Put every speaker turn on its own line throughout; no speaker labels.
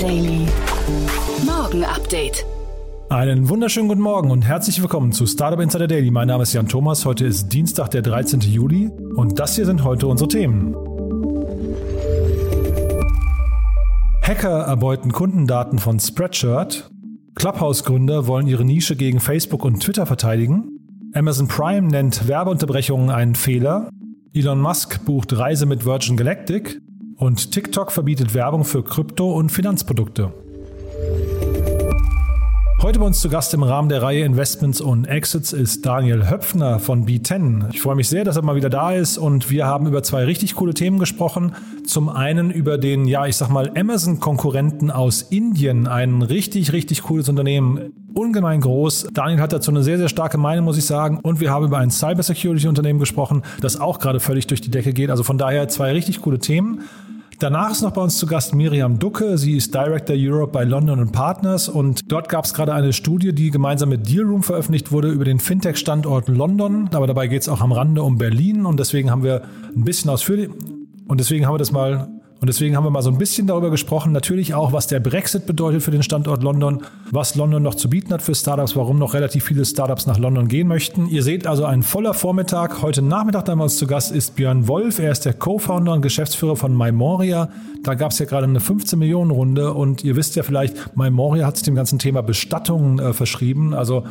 Daily. Morgen Update.
Einen wunderschönen guten Morgen und herzlich willkommen zu Startup Insider Daily. Mein Name ist Jan Thomas. Heute ist Dienstag, der 13. Juli und das hier sind heute unsere Themen. Hacker erbeuten Kundendaten von Spreadshirt. Clubhouse-Gründer wollen ihre Nische gegen Facebook und Twitter verteidigen. Amazon Prime nennt Werbeunterbrechungen einen Fehler. Elon Musk bucht Reise mit Virgin Galactic. Und TikTok verbietet Werbung für Krypto- und Finanzprodukte. Heute bei uns zu Gast im Rahmen der Reihe Investments und Exits ist Daniel Höpfner von B10. Ich freue mich sehr, dass er mal wieder da ist und wir haben über zwei richtig coole Themen gesprochen. Zum einen über den, ja, ich sag mal, Amazon-Konkurrenten aus Indien, ein richtig, richtig cooles Unternehmen, ungemein groß. Daniel hat dazu eine sehr, sehr starke Meinung, muss ich sagen. Und wir haben über ein Cybersecurity-Unternehmen gesprochen, das auch gerade völlig durch die Decke geht. Also von daher zwei richtig coole Themen. Danach ist noch bei uns zu Gast Miriam Ducke. Sie ist Director Europe bei London Partners und dort gab es gerade eine Studie, die gemeinsam mit Dealroom veröffentlicht wurde über den Fintech-Standort London. Aber dabei geht es auch am Rande um Berlin und deswegen haben wir ein bisschen ausführlich und deswegen haben wir das mal und deswegen haben wir mal so ein bisschen darüber gesprochen, natürlich auch, was der Brexit bedeutet für den Standort London, was London noch zu bieten hat für Startups, warum noch relativ viele Startups nach London gehen möchten. Ihr seht also ein voller Vormittag. Heute Nachmittag damals zu Gast ist Björn Wolf. Er ist der Co-Founder und Geschäftsführer von Mymoria. Da gab es ja gerade eine 15 Millionen Runde und ihr wisst ja vielleicht, Mymoria hat sich dem ganzen Thema Bestattungen äh, verschrieben. Also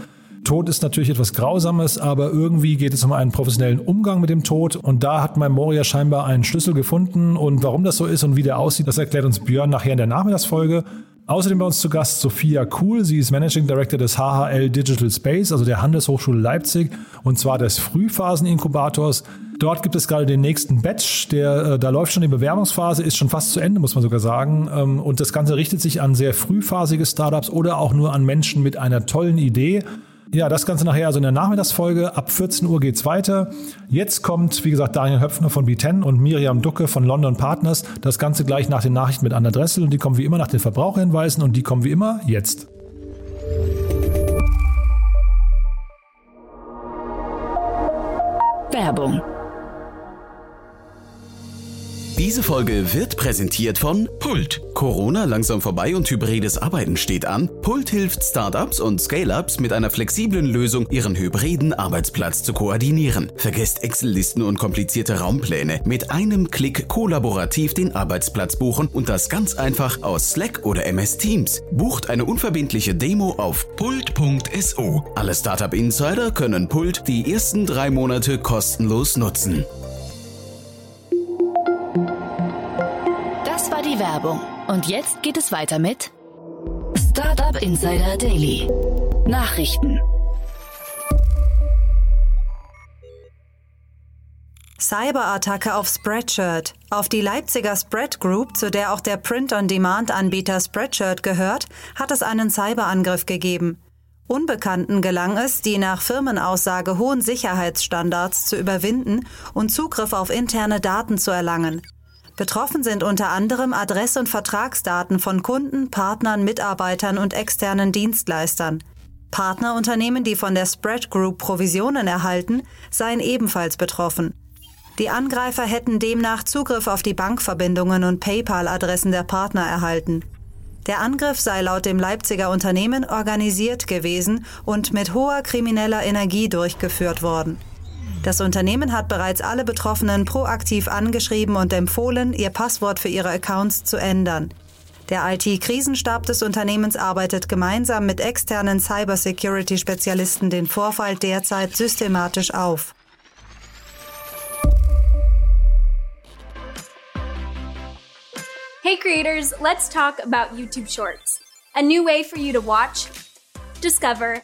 Tod ist natürlich etwas Grausames, aber irgendwie geht es um einen professionellen Umgang mit dem Tod. Und da hat mein Moria scheinbar einen Schlüssel gefunden. Und warum das so ist und wie der aussieht, das erklärt uns Björn nachher in der Nachmittagsfolge. Außerdem bei uns zu Gast Sophia Kuhl. Sie ist Managing Director des HHL Digital Space, also der Handelshochschule Leipzig, und zwar des Frühphaseninkubators. Dort gibt es gerade den nächsten Batch, der, äh, da läuft schon die Bewerbungsphase, ist schon fast zu Ende, muss man sogar sagen. Ähm, und das Ganze richtet sich an sehr frühphasige Startups oder auch nur an Menschen mit einer tollen Idee. Ja, das Ganze nachher also in der Nachmittagsfolge. Ab 14 Uhr geht's weiter. Jetzt kommt, wie gesagt, Daniel Höpfner von B10 und Miriam Ducke von London Partners. Das Ganze gleich nach den Nachrichten mit Anna Dressel und die kommen wie immer nach den Verbraucherhinweisen und die kommen wie immer jetzt.
Werbung
Diese Folge wird präsentiert von Pult. Corona langsam vorbei und hybrides Arbeiten steht an. Pult hilft Startups und Scale-ups mit einer flexiblen Lösung, ihren hybriden Arbeitsplatz zu koordinieren. Vergesst Excel-Listen und komplizierte Raumpläne. Mit einem Klick kollaborativ den Arbeitsplatz buchen und das ganz einfach aus Slack oder MS Teams. Bucht eine unverbindliche Demo auf pult.so. Alle Startup Insider können Pult die ersten drei Monate kostenlos nutzen.
Werbung. Und jetzt geht es weiter mit Startup Insider Daily. Nachrichten.
Cyberattacke auf Spreadshirt. Auf die Leipziger Spread Group, zu der auch der Print-on-Demand-Anbieter Spreadshirt gehört, hat es einen Cyberangriff gegeben. Unbekannten gelang es, die nach Firmenaussage hohen Sicherheitsstandards zu überwinden und Zugriff auf interne Daten zu erlangen. Betroffen sind unter anderem Adress- und Vertragsdaten von Kunden, Partnern, Mitarbeitern und externen Dienstleistern. Partnerunternehmen, die von der Spread Group Provisionen erhalten, seien ebenfalls betroffen. Die Angreifer hätten demnach Zugriff auf die Bankverbindungen und PayPal-Adressen der Partner erhalten. Der Angriff sei laut dem Leipziger Unternehmen organisiert gewesen und mit hoher krimineller Energie durchgeführt worden. Das Unternehmen hat bereits alle Betroffenen proaktiv angeschrieben und empfohlen, ihr Passwort für ihre Accounts zu ändern. Der IT-Krisenstab des Unternehmens arbeitet gemeinsam mit externen Cybersecurity-Spezialisten den Vorfall derzeit systematisch auf.
Hey creators, let's talk about YouTube Shorts, a new way for you to watch, discover,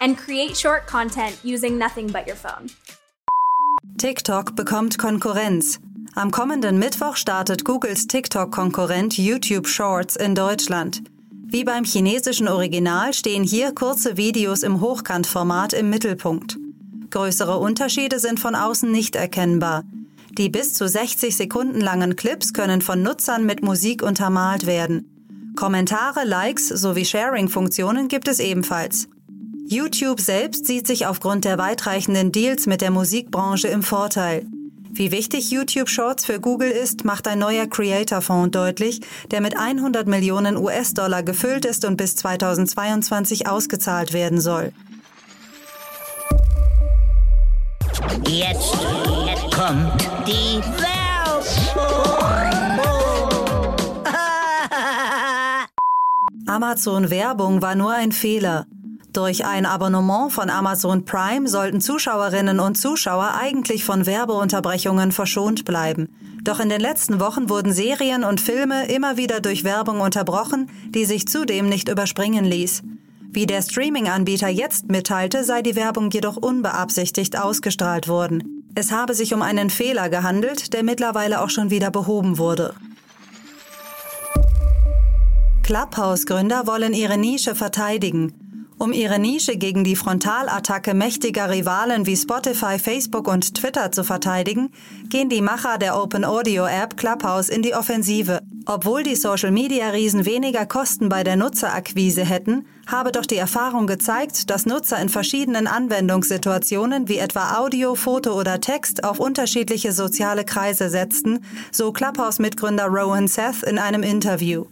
and create short content using nothing but your phone.
TikTok bekommt Konkurrenz. Am kommenden Mittwoch startet Googles TikTok-Konkurrent YouTube Shorts in Deutschland. Wie beim chinesischen Original stehen hier kurze Videos im Hochkantformat im Mittelpunkt. Größere Unterschiede sind von außen nicht erkennbar. Die bis zu 60 Sekunden langen Clips können von Nutzern mit Musik untermalt werden. Kommentare, Likes sowie Sharing-Funktionen gibt es ebenfalls. YouTube selbst sieht sich aufgrund der weitreichenden Deals mit der Musikbranche im Vorteil. Wie wichtig YouTube Shorts für Google ist, macht ein neuer Creator-Fonds deutlich, der mit 100 Millionen US-Dollar gefüllt ist und bis 2022 ausgezahlt werden soll.
Jetzt kommt die Werbung.
Amazon Werbung war nur ein Fehler. Durch ein Abonnement von Amazon Prime sollten Zuschauerinnen und Zuschauer eigentlich von Werbeunterbrechungen verschont bleiben. Doch in den letzten Wochen wurden Serien und Filme immer wieder durch Werbung unterbrochen, die sich zudem nicht überspringen ließ. Wie der Streaming-Anbieter jetzt mitteilte, sei die Werbung jedoch unbeabsichtigt ausgestrahlt worden. Es habe sich um einen Fehler gehandelt, der mittlerweile auch schon wieder behoben wurde. Clubhouse-Gründer wollen ihre Nische verteidigen. Um ihre Nische gegen die Frontalattacke mächtiger Rivalen wie Spotify, Facebook und Twitter zu verteidigen, gehen die Macher der Open Audio App Clubhouse in die Offensive. Obwohl die Social-Media-Riesen weniger Kosten bei der Nutzerakquise hätten, habe doch die Erfahrung gezeigt, dass Nutzer in verschiedenen Anwendungssituationen wie etwa Audio, Foto oder Text auf unterschiedliche soziale Kreise setzten, so Clubhouse-Mitgründer Rowan Seth in einem Interview.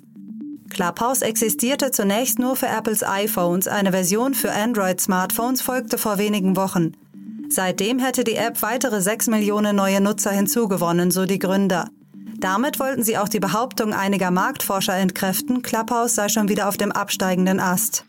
Clubhouse existierte zunächst nur für Apples iPhones, eine Version für Android-Smartphones folgte vor wenigen Wochen. Seitdem hätte die App weitere 6 Millionen neue Nutzer hinzugewonnen, so die Gründer. Damit wollten sie auch die Behauptung einiger Marktforscher entkräften, Clubhouse sei schon wieder auf dem absteigenden Ast.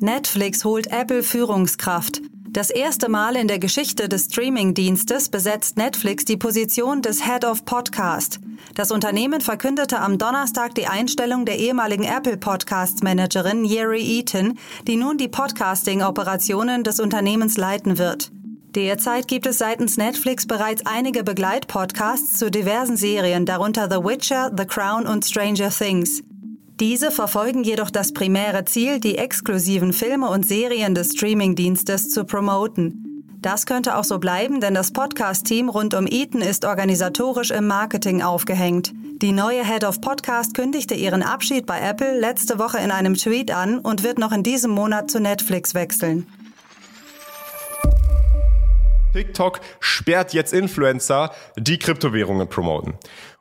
Netflix holt Apple Führungskraft. Das erste Mal in der Geschichte des Streaming-Dienstes besetzt Netflix die Position des Head of Podcast. Das Unternehmen verkündete am Donnerstag die Einstellung der ehemaligen Apple Podcast-Managerin Yeri Eaton, die nun die Podcasting-Operationen des Unternehmens leiten wird. Derzeit gibt es seitens Netflix bereits einige Begleitpodcasts zu diversen Serien, darunter The Witcher, The Crown und Stranger Things. Diese verfolgen jedoch das primäre Ziel, die exklusiven Filme und Serien des Streamingdienstes zu promoten. Das könnte auch so bleiben, denn das Podcast-Team rund um Eaton ist organisatorisch im Marketing aufgehängt. Die neue Head of Podcast kündigte ihren Abschied bei Apple letzte Woche in einem Tweet an und wird noch in diesem Monat zu Netflix wechseln.
TikTok sperrt jetzt Influencer, die Kryptowährungen promoten.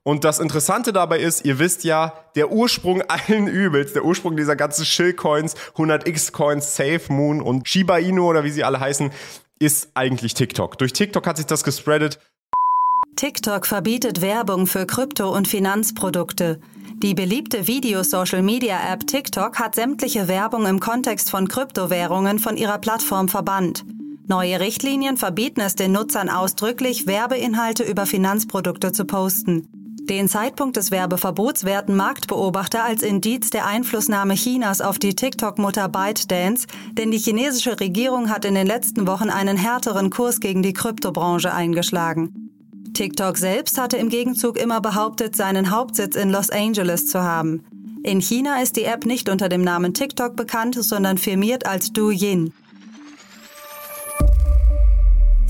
Und das Interessante dabei ist, ihr wisst ja, der Ursprung allen Übels, der Ursprung dieser ganzen Shillcoins, 100x-Coins, Safe Moon und Shiba Inu oder wie sie alle heißen, ist eigentlich TikTok. Durch TikTok hat sich das gespreadet.
TikTok verbietet Werbung für Krypto- und Finanzprodukte. Die beliebte Video-Social-Media-App TikTok hat sämtliche Werbung im Kontext von Kryptowährungen von ihrer Plattform verbannt. Neue Richtlinien verbieten es den Nutzern ausdrücklich, Werbeinhalte über Finanzprodukte zu posten. Den Zeitpunkt des Werbeverbots werten Marktbeobachter als Indiz der Einflussnahme Chinas auf die TikTok-Mutter ByteDance, denn die chinesische Regierung hat in den letzten Wochen einen härteren Kurs gegen die Kryptobranche eingeschlagen. TikTok selbst hatte im Gegenzug immer behauptet, seinen Hauptsitz in Los Angeles zu haben. In China ist die App nicht unter dem Namen TikTok bekannt, sondern firmiert als Douyin.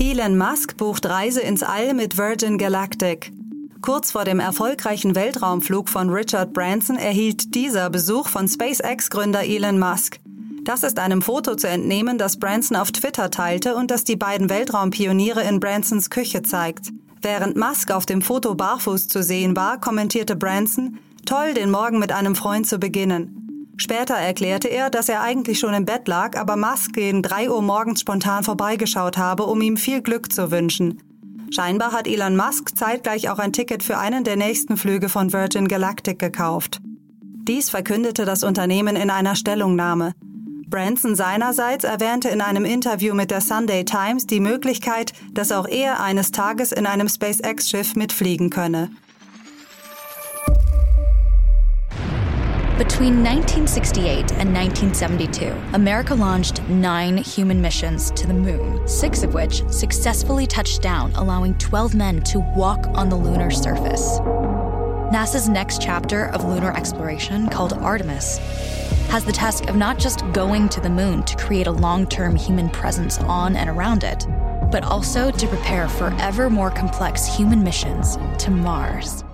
Elon Musk bucht Reise ins All mit Virgin Galactic. Kurz vor dem erfolgreichen Weltraumflug von Richard Branson erhielt dieser Besuch von SpaceX-Gründer Elon Musk. Das ist einem Foto zu entnehmen, das Branson auf Twitter teilte und das die beiden Weltraumpioniere in Bransons Küche zeigt. Während Musk auf dem Foto barfuß zu sehen war, kommentierte Branson, toll, den Morgen mit einem Freund zu beginnen. Später erklärte er, dass er eigentlich schon im Bett lag, aber Musk gegen 3 Uhr morgens spontan vorbeigeschaut habe, um ihm viel Glück zu wünschen. Scheinbar hat Elon Musk zeitgleich auch ein Ticket für einen der nächsten Flüge von Virgin Galactic gekauft. Dies verkündete das Unternehmen in einer Stellungnahme. Branson seinerseits erwähnte in einem Interview mit der Sunday Times die Möglichkeit, dass auch er eines Tages in einem SpaceX-Schiff mitfliegen könne.
Between 1968 and 1972, America launched nine human missions to the moon, six of which successfully touched down, allowing 12 men to walk on the lunar surface. NASA's next chapter of lunar exploration, called Artemis, has the task of not just going to the moon to create a long term human presence on and around it, but also to prepare for ever more complex human missions to Mars.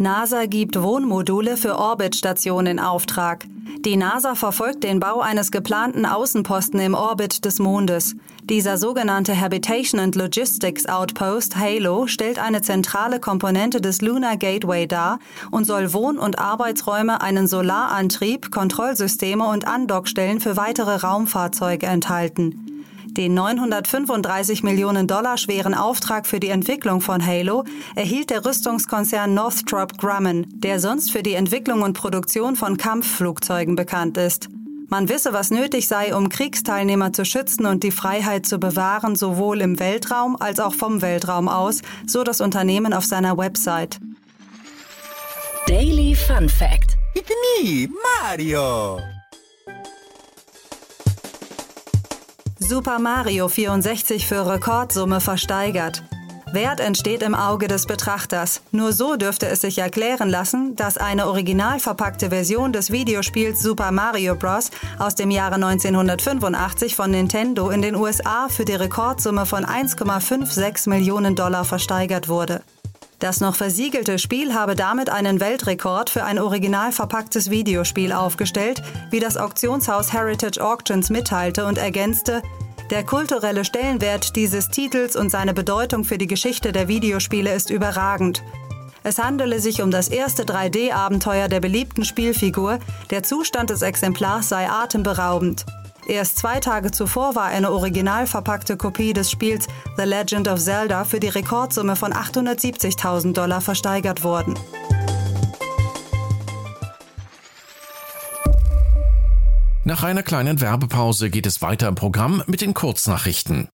NASA gibt Wohnmodule für Orbitstationen in Auftrag. Die NASA verfolgt den Bau eines geplanten Außenposten im Orbit des Mondes. Dieser sogenannte Habitation and Logistics Outpost HALO stellt eine zentrale Komponente des Lunar Gateway dar und soll Wohn- und Arbeitsräume, einen Solarantrieb, Kontrollsysteme und Andockstellen für weitere Raumfahrzeuge enthalten. Den 935 Millionen Dollar schweren Auftrag für die Entwicklung von Halo erhielt der Rüstungskonzern Northrop Grumman, der sonst für die Entwicklung und Produktion von Kampfflugzeugen bekannt ist. Man wisse, was nötig sei, um Kriegsteilnehmer zu schützen und die Freiheit zu bewahren, sowohl im Weltraum als auch vom Weltraum aus, so das Unternehmen auf seiner Website.
Daily Fun Fact.
It's me, Mario.
Super Mario 64 für Rekordsumme versteigert. Wert entsteht im Auge des Betrachters. Nur so dürfte es sich erklären lassen, dass eine original verpackte Version des Videospiels Super Mario Bros. aus dem Jahre 1985 von Nintendo in den USA für die Rekordsumme von 1,56 Millionen Dollar versteigert wurde. Das noch versiegelte Spiel habe damit einen Weltrekord für ein original verpacktes Videospiel aufgestellt, wie das Auktionshaus Heritage Auctions mitteilte und ergänzte, der kulturelle Stellenwert dieses Titels und seine Bedeutung für die Geschichte der Videospiele ist überragend. Es handele sich um das erste 3D-Abenteuer der beliebten Spielfigur, der Zustand des Exemplars sei atemberaubend. Erst zwei Tage zuvor war eine original verpackte Kopie des Spiels The Legend of Zelda für die Rekordsumme von 870.000 Dollar versteigert worden.
Nach einer kleinen Werbepause geht es weiter im Programm mit den Kurznachrichten.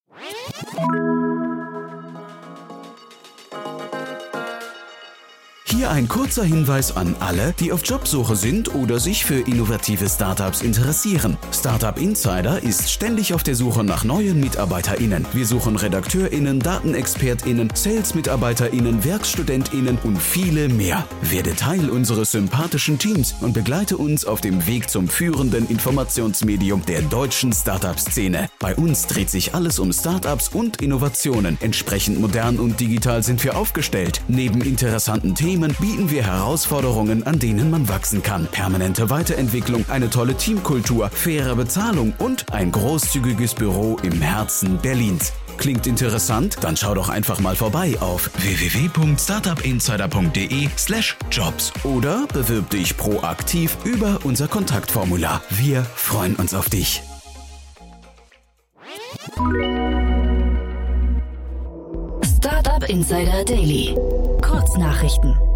Hier ein kurzer Hinweis an alle, die auf Jobsuche sind oder sich für innovative Startups interessieren. Startup Insider ist ständig auf der Suche nach neuen MitarbeiterInnen. Wir suchen RedakteurInnen, DatenexpertInnen, Sales-MitarbeiterInnen, WerkstudentInnen und viele mehr. Werde Teil unseres sympathischen Teams und begleite uns auf dem Weg zum führenden Informationsmedium der deutschen Startup-Szene. Bei uns dreht sich alles um Startups und Innovationen. Entsprechend modern und digital sind wir aufgestellt. Neben interessanten Themen bieten wir Herausforderungen, an denen man wachsen kann. Permanente Weiterentwicklung, eine tolle Teamkultur, faire Bezahlung und ein großzügiges Büro im Herzen Berlins. Klingt interessant? Dann schau doch einfach mal vorbei auf www.startupinsider.de/jobs oder bewirb dich proaktiv über unser Kontaktformular. Wir freuen uns auf dich.
Startup Insider Daily. Kurznachrichten.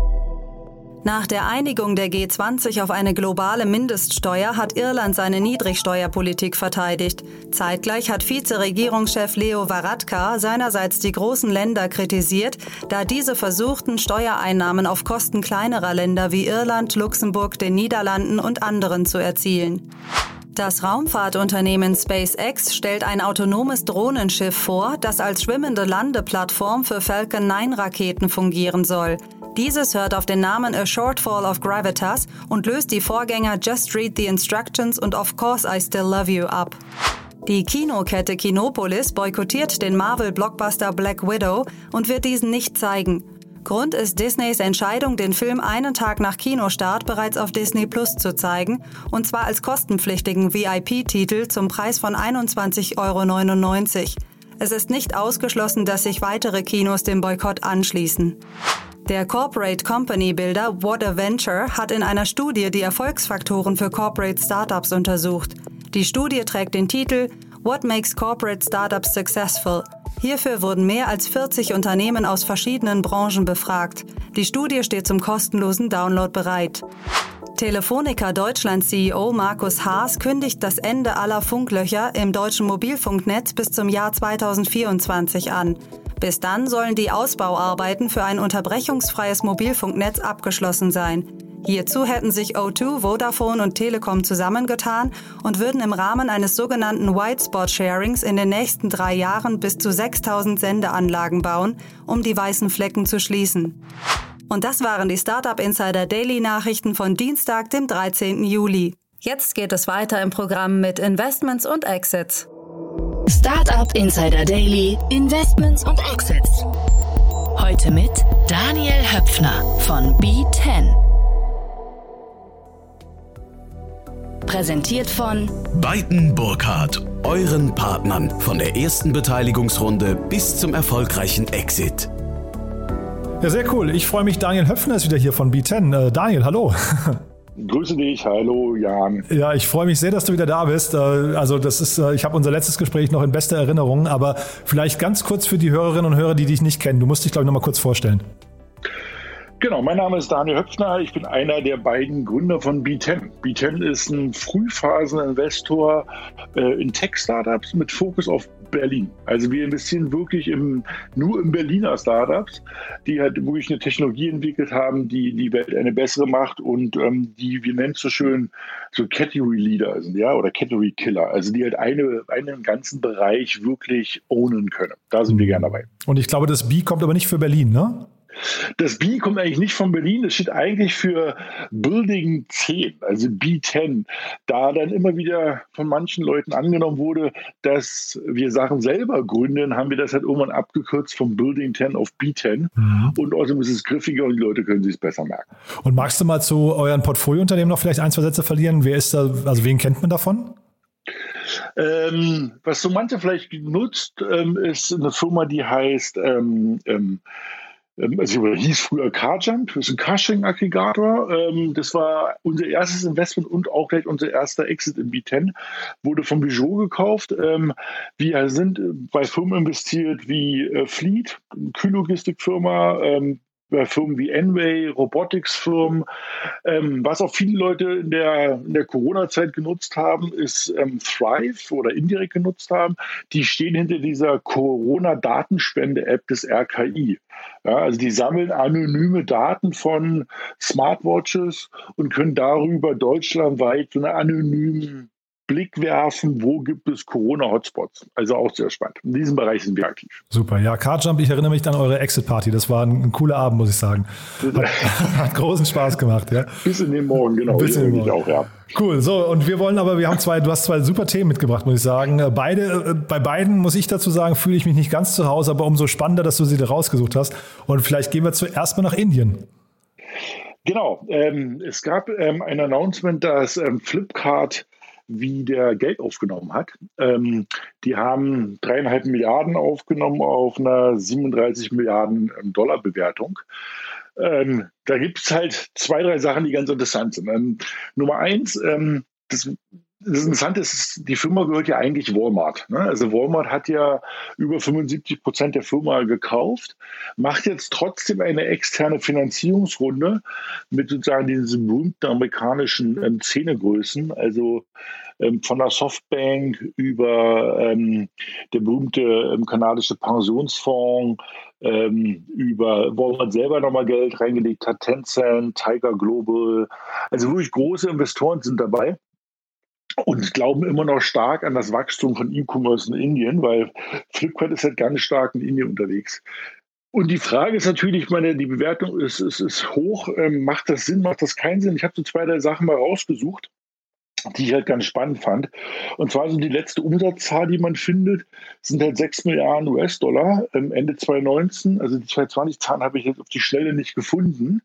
Nach der Einigung der G20 auf eine globale Mindeststeuer hat Irland seine Niedrigsteuerpolitik verteidigt. Zeitgleich hat Vizeregierungschef Leo Varadkar seinerseits die großen Länder kritisiert, da diese versuchten, Steuereinnahmen auf Kosten kleinerer Länder wie Irland, Luxemburg, den Niederlanden und anderen zu erzielen. Das Raumfahrtunternehmen SpaceX stellt ein autonomes Drohnenschiff vor, das als schwimmende Landeplattform für Falcon 9 Raketen fungieren soll. Dieses hört auf den Namen A Shortfall of Gravitas und löst die Vorgänger Just Read the Instructions und Of Course I Still Love You ab. Die Kinokette Kinopolis boykottiert den Marvel-Blockbuster Black Widow und wird diesen nicht zeigen. Grund ist Disneys Entscheidung, den Film einen Tag nach Kinostart bereits auf Disney Plus zu zeigen, und zwar als kostenpflichtigen VIP-Titel zum Preis von 21,99 Euro. Es ist nicht ausgeschlossen, dass sich weitere Kinos dem Boykott anschließen. Der Corporate Company Builder What a Venture hat in einer Studie die Erfolgsfaktoren für Corporate Startups untersucht. Die Studie trägt den Titel What Makes Corporate Startups Successful? Hierfür wurden mehr als 40 Unternehmen aus verschiedenen Branchen befragt. Die Studie steht zum kostenlosen Download bereit. Telefonica Deutschland CEO Markus Haas kündigt das Ende aller Funklöcher im deutschen Mobilfunknetz bis zum Jahr 2024 an. Bis dann sollen die Ausbauarbeiten für ein unterbrechungsfreies Mobilfunknetz abgeschlossen sein. Hierzu hätten sich O2, Vodafone und Telekom zusammengetan und würden im Rahmen eines sogenannten White Spot Sharings in den nächsten drei Jahren bis zu 6000 Sendeanlagen bauen, um die weißen Flecken zu schließen. Und das waren die Startup Insider Daily Nachrichten von Dienstag, dem 13. Juli. Jetzt geht es weiter im Programm mit Investments und Exits.
Startup Insider Daily, Investments und Exits. Heute mit Daniel Höpfner von B10. Präsentiert von
Beiten Burkhardt, euren Partnern von der ersten Beteiligungsrunde bis zum erfolgreichen Exit.
Ja, sehr cool. Ich freue mich, Daniel Höpfner ist wieder hier von B10. Äh, Daniel, hallo.
Grüße dich, hallo Jan.
Ja, ich freue mich sehr, dass du wieder da bist. Äh, also das ist, äh, ich habe unser letztes Gespräch noch in bester Erinnerung, aber vielleicht ganz kurz für die Hörerinnen und Hörer, die dich nicht kennen. Du musst dich, glaube ich, noch mal kurz vorstellen.
Genau, mein Name ist Daniel Höpfner. Ich bin einer der beiden Gründer von B10. B10 ist ein Frühphaseninvestor äh, in Tech-Startups mit Fokus auf Berlin. Also wir investieren wirklich im, nur in Berliner Startups, die halt wirklich eine Technologie entwickelt haben, die die Welt eine bessere macht und ähm, die, wir nennen es so schön, so Category Leader sind, ja, oder Category Killer. Also die halt eine, einen ganzen Bereich wirklich ownen können. Da sind wir gerne dabei.
Und ich glaube, das B kommt aber nicht für Berlin, ne?
Das B kommt eigentlich nicht von Berlin, das steht eigentlich für Building 10, also B10. Da dann immer wieder von manchen Leuten angenommen wurde, dass wir Sachen selber gründen, haben wir das halt irgendwann abgekürzt vom Building 10 auf B10. Mhm. Und außerdem ist es griffiger und die Leute können sich es besser merken.
Und magst du mal zu euren Portfoliounternehmen noch vielleicht ein, zwei Sätze verlieren? Wer ist da, also wen kennt man davon?
Ähm, was so manche vielleicht genutzt, ähm, ist eine Firma, die heißt ähm, ähm also hieß früher CarJump, ist ein Carsharing-Aggregator. Ähm, das war unser erstes Investment und auch gleich unser erster Exit in B10. Wurde von Bijou gekauft. Ähm, wir sind bei Firmen investiert wie äh, Fleet, Kühllogistikfirma, Firmen wie Enway, Robotics-Firmen. Ähm, was auch viele Leute in der, in der Corona-Zeit genutzt haben, ist ähm, Thrive oder indirekt genutzt haben. Die stehen hinter dieser Corona-Datenspende-App des RKI. Ja, also die sammeln anonyme Daten von Smartwatches und können darüber deutschlandweit so eine anonyme Blick werfen, wo gibt es Corona-Hotspots. Also auch sehr spannend. In diesem Bereich sind wir aktiv.
Super. Ja, Cardjump, ich erinnere mich an eure Exit-Party. Das war ein, ein, cooler Abend, muss ich sagen. Hat, hat, großen Spaß gemacht, ja.
Bis in den Morgen, genau.
Bis in den Morgen. Auch, ja. Cool. So, und wir wollen aber, wir haben zwei, du hast zwei super Themen mitgebracht, muss ich sagen. Äh, beide, äh, bei beiden muss ich dazu sagen, fühle ich mich nicht ganz zu Hause, aber umso spannender, dass du sie da rausgesucht hast. Und vielleicht gehen wir zuerst mal nach Indien.
Genau. Ähm, es gab ähm, ein Announcement, dass ähm, Flipkart wie der Geld aufgenommen hat. Ähm, die haben dreieinhalb Milliarden aufgenommen auf einer 37 Milliarden ähm, Dollar Bewertung. Ähm, da gibt es halt zwei, drei Sachen, die ganz interessant sind. Ähm, Nummer eins, ähm, das das Interessante ist, die Firma gehört ja eigentlich Walmart. Ne? Also Walmart hat ja über 75 Prozent der Firma gekauft, macht jetzt trotzdem eine externe Finanzierungsrunde mit sozusagen diesen berühmten amerikanischen ähm, Zähnegrößen, also ähm, von der Softbank über ähm, der berühmte ähm, kanadische Pensionsfonds, ähm, über Walmart selber nochmal Geld reingelegt hat, Tencent, Tiger Global, also wirklich große Investoren sind dabei und glauben immer noch stark an das Wachstum von E-Commerce in Indien, weil Flipkart ist halt ganz stark in Indien unterwegs. Und die Frage ist natürlich, meine, die Bewertung ist, ist, ist hoch. Ähm, macht das Sinn, macht das keinen Sinn? Ich habe so zwei, drei Sachen mal rausgesucht, die ich halt ganz spannend fand. Und zwar so die letzte Umsatzzahl, die man findet, sind halt 6 Milliarden US-Dollar ähm, Ende 2019. Also die 2020-Zahlen habe ich jetzt auf die Schnelle nicht gefunden.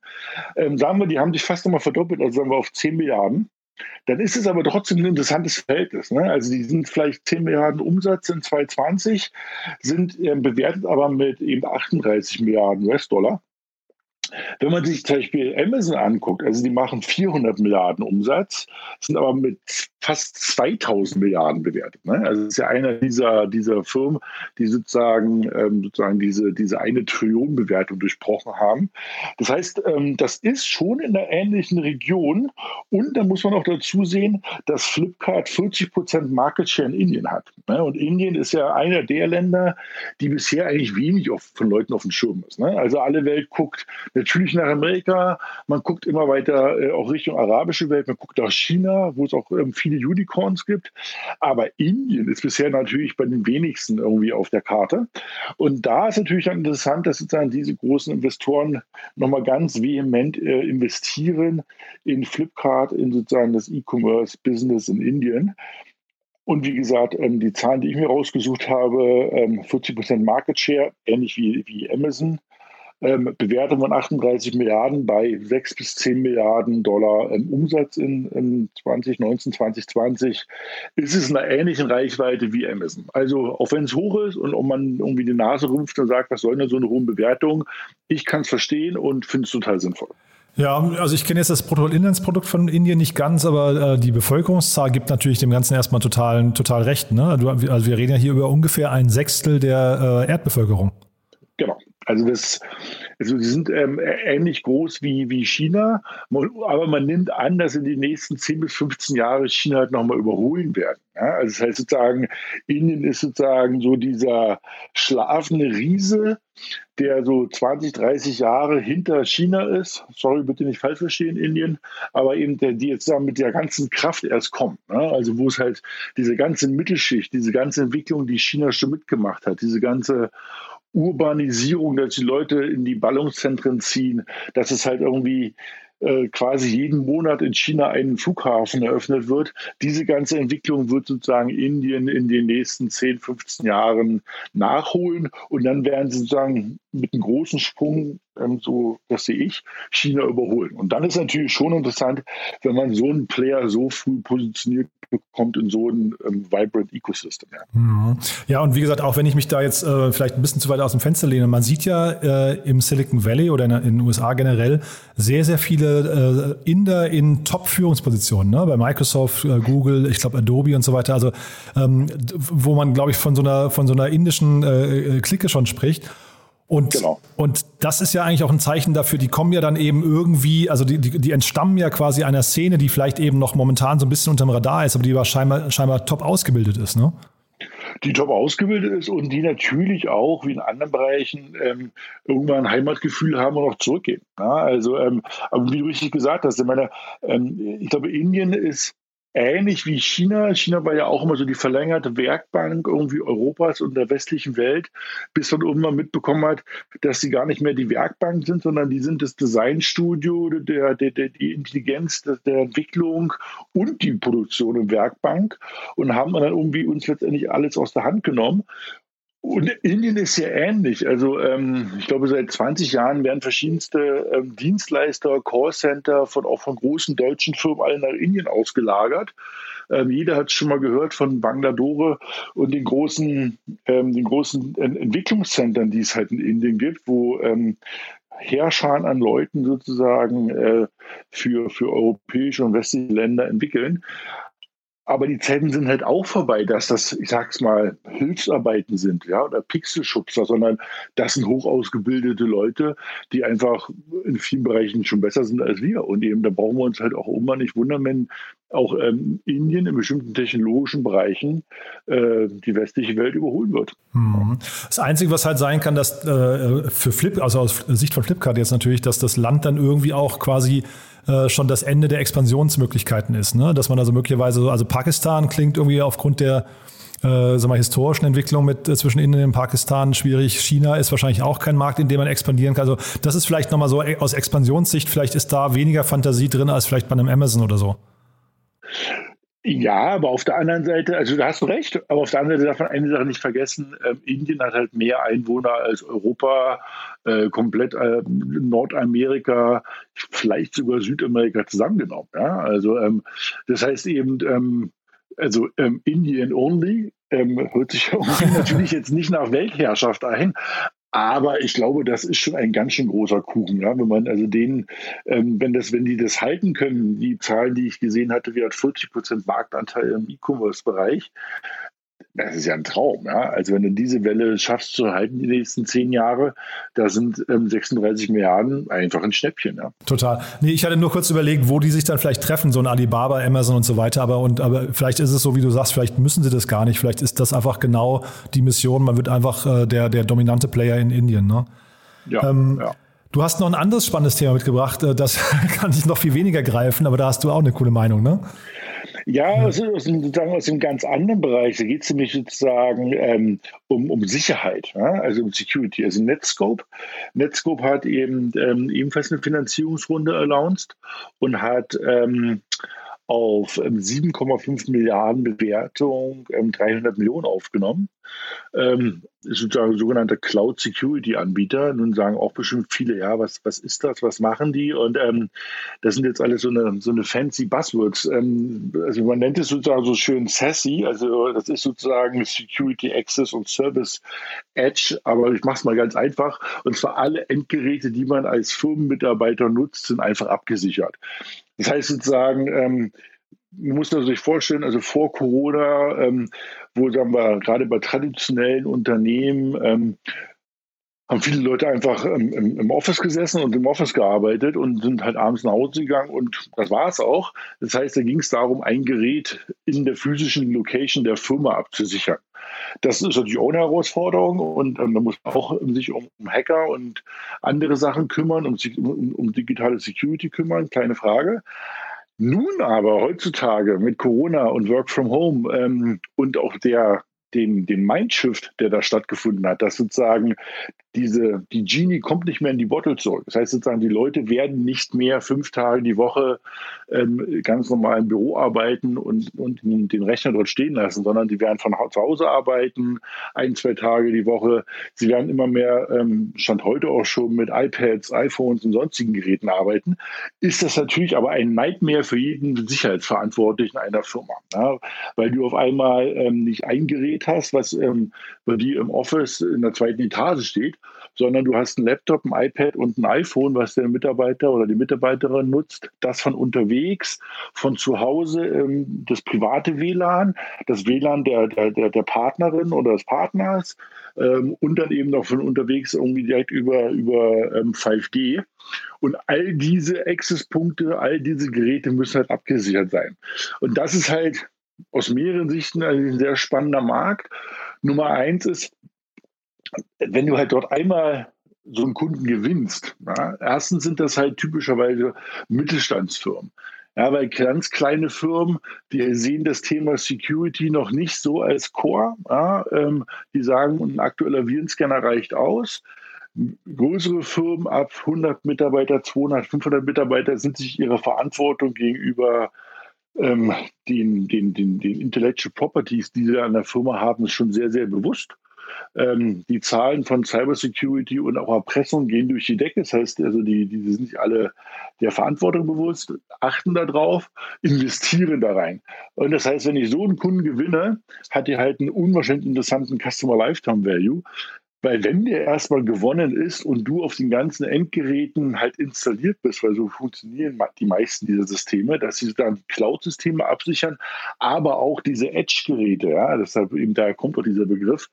Ähm, sagen wir, die haben sich fast nochmal verdoppelt, also sagen wir auf 10 Milliarden. Dann ist es aber trotzdem ein interessantes Verhältnis. Ne? Also die sind vielleicht 10 Milliarden Umsatz in 2020, sind äh, bewertet aber mit eben 38 Milliarden US-Dollar. Wenn man sich zum Beispiel Amazon anguckt, also die machen 400 Milliarden Umsatz, sind aber mit fast 2000 Milliarden bewertet. Ne? Also es ist ja einer dieser, dieser Firmen, die sozusagen, ähm, sozusagen diese, diese eine Trillion Bewertung durchbrochen haben. Das heißt, ähm, das ist schon in einer ähnlichen Region und da muss man auch dazu sehen, dass Flipkart 40 Prozent Market Share in Indien hat. Ne? Und Indien ist ja einer der Länder, die bisher eigentlich wenig auf, von Leuten auf dem Schirm ist. Ne? Also alle Welt guckt natürlich nach Amerika, man guckt immer weiter äh, auch Richtung arabische Welt, man guckt nach China, wo es auch ähm, viele Unicorns gibt. Aber Indien ist bisher natürlich bei den wenigsten irgendwie auf der Karte. Und da ist natürlich dann interessant, dass sozusagen diese großen Investoren nochmal ganz vehement äh, investieren in Flipkart, in sozusagen das E-Commerce-Business in Indien. Und wie gesagt, ähm, die Zahlen, die ich mir rausgesucht habe, ähm, 40% Market Share, ähnlich wie, wie Amazon ähm, Bewertung von 38 Milliarden bei 6 bis 10 Milliarden Dollar ähm, Umsatz in, in 2019, 2020 ist es in einer ähnlichen Reichweite wie Amazon. Also auch wenn es hoch ist und ob man irgendwie die Nase rümpft und sagt, was soll denn so eine hohe Bewertung, ich kann es verstehen und finde es total sinnvoll.
Ja, also ich kenne jetzt das Bruttoinlandsprodukt von Indien nicht ganz, aber äh, die Bevölkerungszahl gibt natürlich dem Ganzen erstmal total, total recht. Ne? Also wir reden ja hier über ungefähr ein Sechstel der äh, Erdbevölkerung.
Also das, also die sind ähm, ähnlich groß wie, wie China, aber man nimmt an, dass in den nächsten 10 bis 15 Jahren China halt nochmal überholen werden. Ja? Also das heißt sozusagen, Indien ist sozusagen so dieser schlafende Riese, der so 20, 30 Jahre hinter China ist. Sorry, bitte nicht falsch verstehen, Indien, aber eben der, die jetzt mit der ganzen Kraft erst kommt. Ne? Also wo es halt diese ganze Mittelschicht, diese ganze Entwicklung, die China schon mitgemacht hat, diese ganze Urbanisierung, dass die Leute in die Ballungszentren ziehen, dass es halt irgendwie äh, quasi jeden Monat in China einen Flughafen eröffnet wird. Diese ganze Entwicklung wird sozusagen Indien in den nächsten 10, 15 Jahren nachholen und dann werden sie sozusagen mit einem großen Sprung, ähm, so das sehe ich, China überholen. Und dann ist natürlich schon interessant, wenn man so einen Player so früh positioniert bekommt in so ein ähm, vibrant Ecosystem. Ja.
Mhm. ja, und wie gesagt, auch wenn ich mich da jetzt äh, vielleicht ein bisschen zu weit aus dem Fenster lehne, man sieht ja äh, im Silicon Valley oder in, in, den USA generell sehr, sehr viele äh, Inder in Top-Führungspositionen, ne? bei Microsoft, äh, Google, ich glaube Adobe und so weiter, also ähm, wo man, glaube ich, von so einer, von so einer indischen äh, Clique schon spricht. Und, genau. und das ist ja eigentlich auch ein Zeichen dafür, die kommen ja dann eben irgendwie, also die, die, die entstammen ja quasi einer Szene, die vielleicht eben noch momentan so ein bisschen unterm Radar ist, aber die aber scheinbar, scheinbar top ausgebildet ist, ne?
die top ausgebildet ist und die natürlich auch, wie in anderen Bereichen, ähm, irgendwann ein Heimatgefühl haben und auch zurückgehen. Ja, also, ähm, aber wie du richtig gesagt hast, ich meine, ähm, ich glaube, Indien ist ähnlich wie China. China war ja auch immer so die verlängerte Werkbank irgendwie Europas und der westlichen Welt, bis man irgendwann mitbekommen hat, dass sie gar nicht mehr die Werkbank sind, sondern die sind das Designstudio, der, der, der, die Intelligenz der, der Entwicklung und die Produktion im Werkbank und haben dann irgendwie uns letztendlich alles aus der Hand genommen. Und Indien ist ja ähnlich. Also ähm, ich glaube, seit 20 Jahren werden verschiedenste ähm, Dienstleister, Callcenter von auch von großen deutschen Firmen alle nach Indien ausgelagert. Ähm, jeder hat es schon mal gehört von Bangalore und den großen, ähm, den großen Entwicklungszentren, die es halt in Indien gibt, wo ähm, Herrscher an Leuten sozusagen äh, für, für europäische und westliche Länder entwickeln. Aber die Zeiten sind halt auch vorbei, dass das, ich sag's mal, Hilfsarbeiten sind, ja, oder Pixelschubser, sondern das sind hochausgebildete Leute, die einfach in vielen Bereichen schon besser sind als wir. Und eben, da brauchen wir uns halt auch immer nicht wundern, wenn auch ähm, Indien in bestimmten technologischen Bereichen äh, die westliche Welt überholen wird.
Mhm. Das Einzige, was halt sein kann, dass äh, für Flip, also aus Sicht von Flipkart jetzt natürlich, dass das Land dann irgendwie auch quasi äh, schon das Ende der Expansionsmöglichkeiten ist. Ne? Dass man also möglicherweise, also Pakistan klingt irgendwie aufgrund der äh, sag mal, historischen Entwicklung mit äh, zwischen Indien und Pakistan schwierig. China ist wahrscheinlich auch kein Markt, in dem man expandieren kann. Also das ist vielleicht nochmal so aus Expansionssicht, vielleicht ist da weniger Fantasie drin als vielleicht bei einem Amazon oder so.
Ja, aber auf der anderen Seite, also da hast du recht, aber auf der anderen Seite darf man eine Sache nicht vergessen, ähm, Indien hat halt mehr Einwohner als Europa, äh, komplett äh, Nordamerika, vielleicht sogar Südamerika zusammengenommen. Ja? Also ähm, das heißt eben, ähm, also ähm, Indian only, ähm, hört sich natürlich jetzt nicht nach Weltherrschaft ein, aber ich glaube, das ist schon ein ganz schön großer Kuchen. Ja? Wenn man also den, ähm, wenn das, wenn die das halten können, die Zahlen, die ich gesehen hatte, wie hat 40 Prozent Marktanteil im E-Commerce-Bereich, das ist ja ein Traum, ja. Also wenn du diese Welle schaffst zu halten die nächsten zehn Jahre, da sind ähm, 36 Milliarden einfach ein Schnäppchen, ja.
Total. Nee, ich hatte nur kurz überlegt, wo die sich dann vielleicht treffen, so ein Alibaba, Amazon und so weiter, aber und aber vielleicht ist es so, wie du sagst, vielleicht müssen sie das gar nicht. Vielleicht ist das einfach genau die Mission. Man wird einfach äh, der, der dominante Player in Indien, ne?
Ja, ähm, ja.
Du hast noch ein anderes spannendes Thema mitgebracht, äh, das kann ich noch viel weniger greifen, aber da hast du auch eine coole Meinung, ne?
Ja, aus, aus, sozusagen aus einem ganz anderen Bereich. Da geht es nämlich sozusagen ähm, um, um Sicherheit, ja? also um Security. Also Netscope. Netscope hat eben ähm, ebenfalls eine Finanzierungsrunde announced und hat ähm, auf 7,5 ähm, Milliarden Bewertung 300 ähm, Millionen aufgenommen. Sozusagen ein sogenannter Cloud Security Anbieter. Nun sagen auch bestimmt viele, ja, was, was ist das, was machen die? Und ähm, das sind jetzt alles so eine, so eine fancy Buzzwords. Ähm, also man nennt es sozusagen so schön sassy, also das ist sozusagen Security Access und Service Edge, aber ich mache es mal ganz einfach. Und zwar alle Endgeräte, die man als Firmenmitarbeiter nutzt, sind einfach abgesichert. Das heißt sozusagen, ähm, man muss sich vorstellen, also vor Corona, ähm, wo sagen wir gerade bei traditionellen Unternehmen ähm, haben viele Leute einfach im, im, Office gesessen und im Office gearbeitet und sind halt abends nach Hause gegangen und das war es auch. Das heißt, da ging es darum, ein Gerät in der physischen Location der Firma abzusichern. Das ist natürlich auch eine Herausforderung und ähm, da muss man auch sich um, um, Hacker und andere Sachen kümmern, um, um, um digitale Security kümmern, keine Frage. Nun aber heutzutage mit Corona und Work from Home ähm, und auch der den, den Mindshift, der da stattgefunden hat, dass sozusagen diese, die Genie kommt nicht mehr in die Bottle zurück. Das heißt sozusagen, die Leute werden nicht mehr fünf Tage die Woche ähm, ganz normal im Büro arbeiten und, und den Rechner dort stehen lassen, sondern die werden von zu Hause arbeiten, ein, zwei Tage die Woche. Sie werden immer mehr, ähm, Stand heute auch schon mit iPads, iPhones und sonstigen Geräten arbeiten. Ist das natürlich aber ein Nightmare für jeden Sicherheitsverantwortlichen einer Firma, ja? weil du auf einmal ähm, nicht ein Hast, was ähm, bei dir im Office in der zweiten Etage steht, sondern du hast einen Laptop, ein iPad und ein iPhone, was der Mitarbeiter oder die Mitarbeiterin nutzt, das von unterwegs, von zu Hause, ähm, das private WLAN, das WLAN der, der, der Partnerin oder des Partners ähm, und dann eben noch von unterwegs irgendwie direkt über, über ähm, 5G. Und all diese Access-Punkte, all diese Geräte müssen halt abgesichert sein. Und das ist halt aus mehreren Sichten ein sehr spannender Markt. Nummer eins ist, wenn du halt dort einmal so einen Kunden gewinnst, ja, erstens sind das halt typischerweise Mittelstandsfirmen. Ja, weil ganz kleine Firmen, die sehen das Thema Security noch nicht so als Core. Ja, ähm, die sagen, ein aktueller Virenscanner reicht aus. Größere Firmen ab 100 Mitarbeiter, 200, 500 Mitarbeiter sind sich ihrer Verantwortung gegenüber ähm, den, den, den, den Intellectual Properties, die sie an der Firma haben, schon sehr, sehr bewusst. Ähm, die Zahlen von Cybersecurity und auch Erpressung gehen durch die Decke. Das heißt, also die, die sind nicht alle der Verantwortung bewusst, achten darauf, investieren da rein. Und das heißt, wenn ich so einen Kunden gewinne, hat die halt einen unwahrscheinlich interessanten Customer Lifetime Value. Weil wenn der erstmal gewonnen ist und du auf den ganzen Endgeräten halt installiert bist, weil so funktionieren die meisten dieser Systeme, dass sie dann Cloud-Systeme absichern, aber auch diese Edge-Geräte, ja, deshalb eben daher kommt auch dieser Begriff,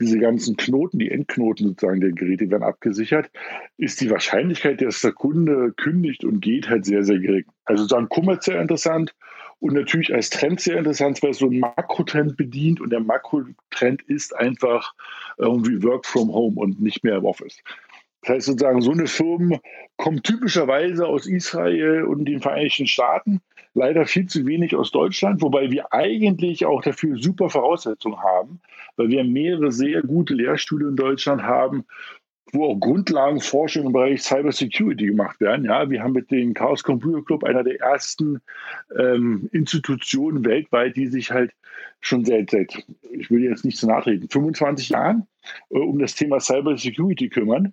diese ganzen Knoten, die Endknoten sozusagen der Geräte werden abgesichert, ist die Wahrscheinlichkeit, dass der Kunde kündigt und geht, halt sehr, sehr gering. Also sozusagen kommerziell interessant und natürlich als Trend sehr interessant, weil es so einen Makrotrend bedient. Und der Makrotrend ist einfach irgendwie Work from Home und nicht mehr im Office. Das heißt sozusagen, so eine Firma kommt typischerweise aus Israel und den Vereinigten Staaten, leider viel zu wenig aus Deutschland, wobei wir eigentlich auch dafür super Voraussetzungen haben, weil wir mehrere sehr gute Lehrstühle in Deutschland haben, wo auch Grundlagenforschung im Bereich Cyber Security gemacht werden. Ja, wir haben mit dem Chaos Computer Club einer der ersten ähm, Institutionen weltweit, die sich halt schon seit, seit, ich will jetzt nicht zu nahe treten, 25 Jahren äh, um das Thema Cyber Security kümmern.